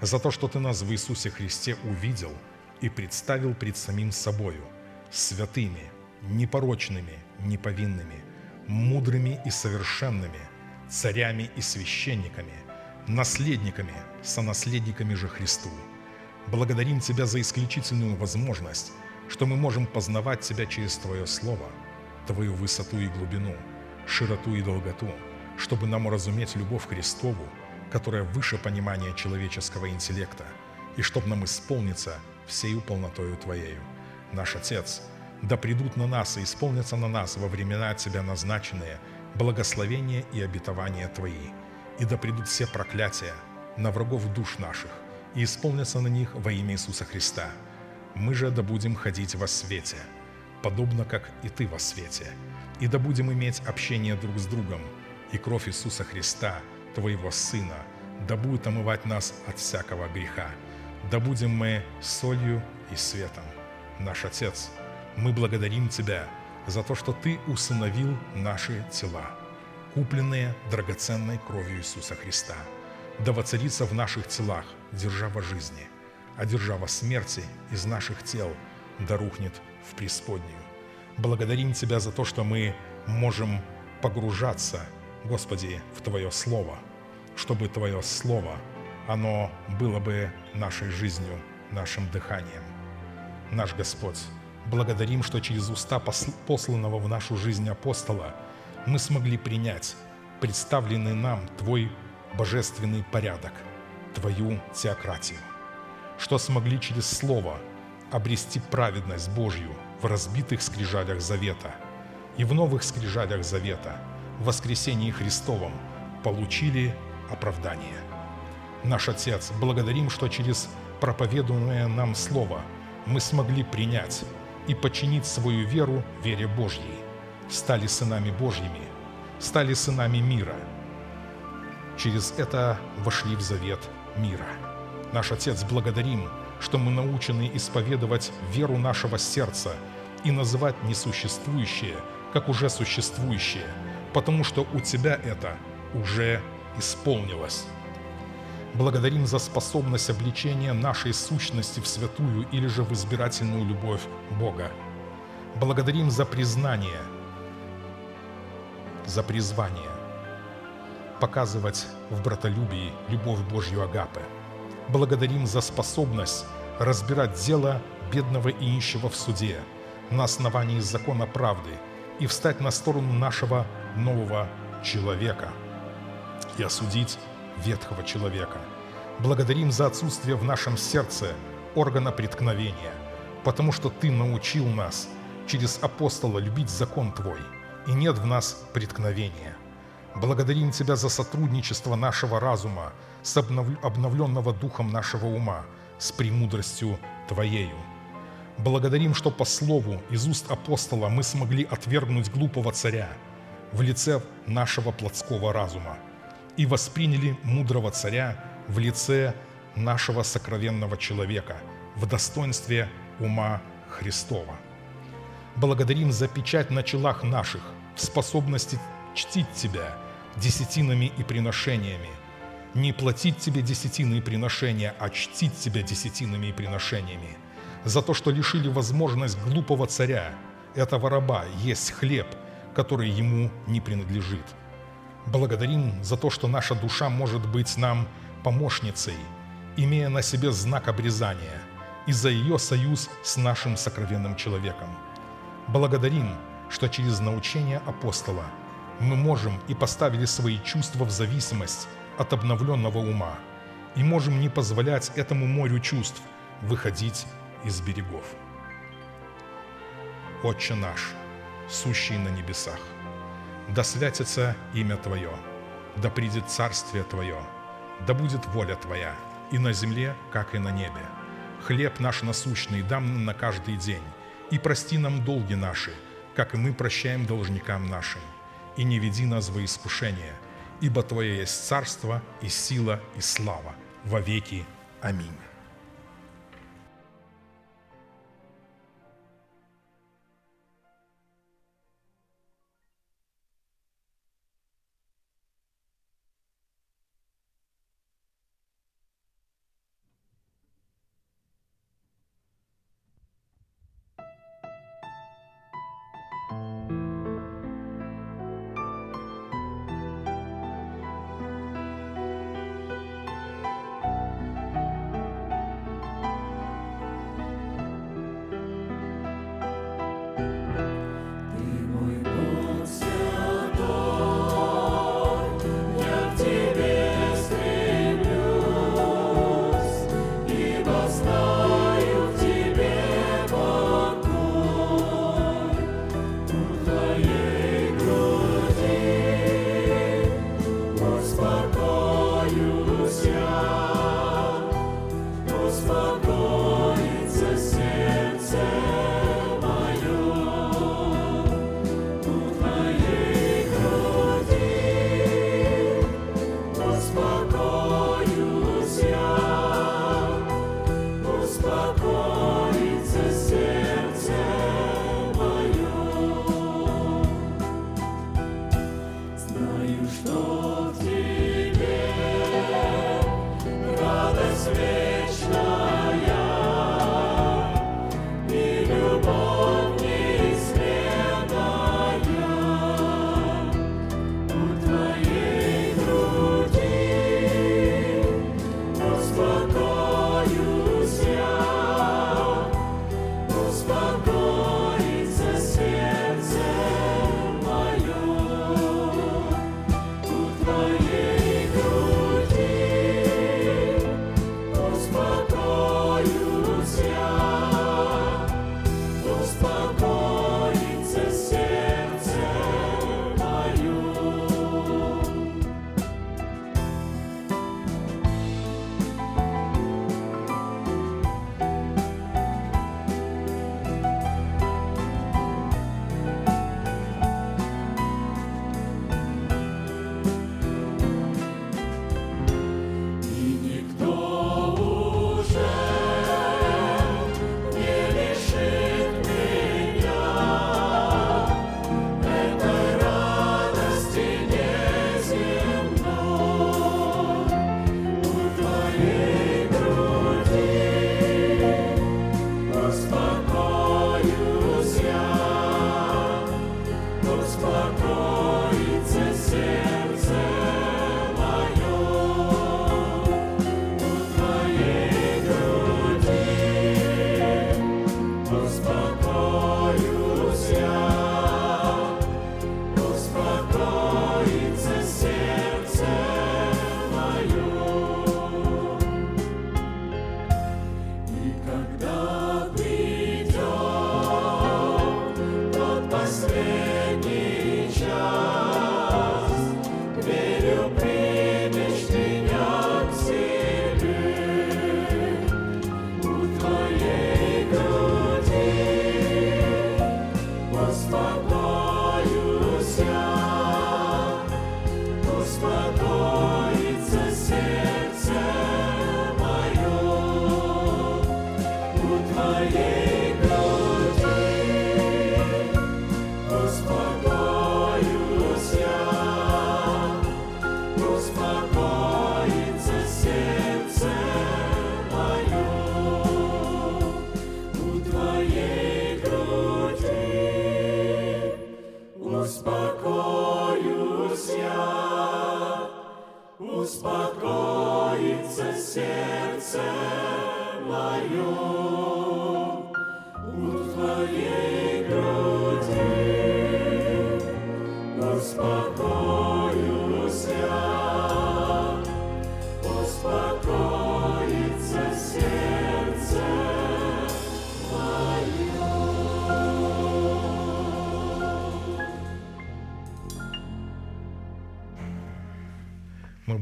за то, что Ты нас в Иисусе Христе увидел и представил пред самим собою, святыми, непорочными, неповинными, мудрыми и совершенными – царями и священниками, наследниками, сонаследниками же Христу. Благодарим Тебя за исключительную возможность, что мы можем познавать Тебя через Твое Слово, Твою высоту и глубину, широту и долготу, чтобы нам уразуметь любовь Христову, которая выше понимания человеческого интеллекта, и чтобы нам исполниться всею полнотою Твоею. Наш Отец, да придут на нас и исполнятся на нас во времена Тебя назначенные – благословения и обетования Твои, и да придут все проклятия на врагов душ наших, и исполнятся на них во имя Иисуса Христа. Мы же да будем ходить во свете, подобно как и Ты во свете, и да будем иметь общение друг с другом, и кровь Иисуса Христа, Твоего Сына, да будет омывать нас от всякого греха. Да будем мы солью и светом. Наш Отец, мы благодарим Тебя – за то, что Ты усыновил наши тела, купленные драгоценной кровью Иисуса Христа. Да воцарится в наших телах держава жизни, а держава смерти из наших тел да рухнет в преисподнюю. Благодарим Тебя за то, что мы можем погружаться, Господи, в Твое Слово, чтобы Твое Слово, оно было бы нашей жизнью, нашим дыханием. Наш Господь, Благодарим, что через уста посланного в нашу жизнь апостола мы смогли принять представленный нам Твой божественный порядок, Твою теократию, что смогли через Слово обрести праведность Божью в разбитых скрижалях Завета и в новых скрижалях Завета, в воскресении Христовом, получили оправдание. Наш Отец, благодарим, что через проповедуемое нам Слово мы смогли принять и подчинить свою веру вере Божьей, стали сынами Божьими, стали сынами мира. Через это вошли в завет мира. Наш Отец, благодарим, что мы научены исповедовать веру нашего сердца и называть несуществующее, как уже существующее, потому что у Тебя это уже исполнилось. Благодарим за способность обличения нашей сущности в святую или же в избирательную любовь Бога. Благодарим за признание, за призвание показывать в братолюбии любовь Божью Агапы. Благодарим за способность разбирать дело бедного и нищего в суде на основании закона правды и встать на сторону нашего нового человека и осудить ветхого человека. Благодарим за отсутствие в нашем сердце органа преткновения, потому что Ты научил нас через апостола любить закон Твой, и нет в нас преткновения. Благодарим Тебя за сотрудничество нашего разума с обновленного духом нашего ума, с премудростью Твоею. Благодарим, что по слову из уст апостола мы смогли отвергнуть глупого царя в лице нашего плотского разума – и восприняли мудрого царя в лице нашего сокровенного человека в достоинстве ума Христова. Благодарим за печать на челах наших, в способности чтить Тебя десятинами и приношениями, не платить тебе десятины и приношения, а чтить тебя десятинами и приношениями. За то, что лишили возможность глупого царя, этого раба, есть хлеб, который ему не принадлежит. Благодарим за то, что наша душа может быть нам помощницей, имея на себе знак обрезания, и за ее союз с нашим сокровенным человеком. Благодарим, что через научение апостола мы можем и поставили свои чувства в зависимость от обновленного ума и можем не позволять этому морю чувств выходить из берегов. Отче наш, сущий на небесах, да святится имя Твое, да придет царствие Твое, да будет воля Твоя и на земле, как и на небе. Хлеб наш насущный дам нам на каждый день, и прости нам долги наши, как и мы прощаем должникам нашим. И не веди нас во искушение, ибо Твое есть царство и сила и слава во веки. Аминь.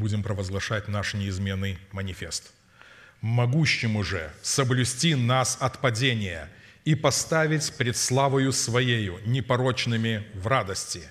Будем провозглашать наш неизменный манифест. «Могущему же соблюсти нас от падения и поставить пред славою Своею непорочными в радости,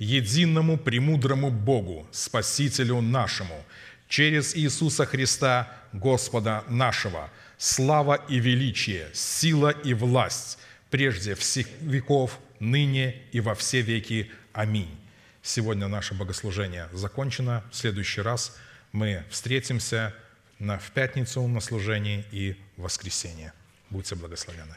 единому премудрому Богу, Спасителю нашему, через Иисуса Христа, Господа нашего, слава и величие, сила и власть, прежде всех веков, ныне и во все веки. Аминь. Сегодня наше богослужение закончено. В следующий раз мы встретимся в пятницу на служении и в воскресенье. Будьте благословены.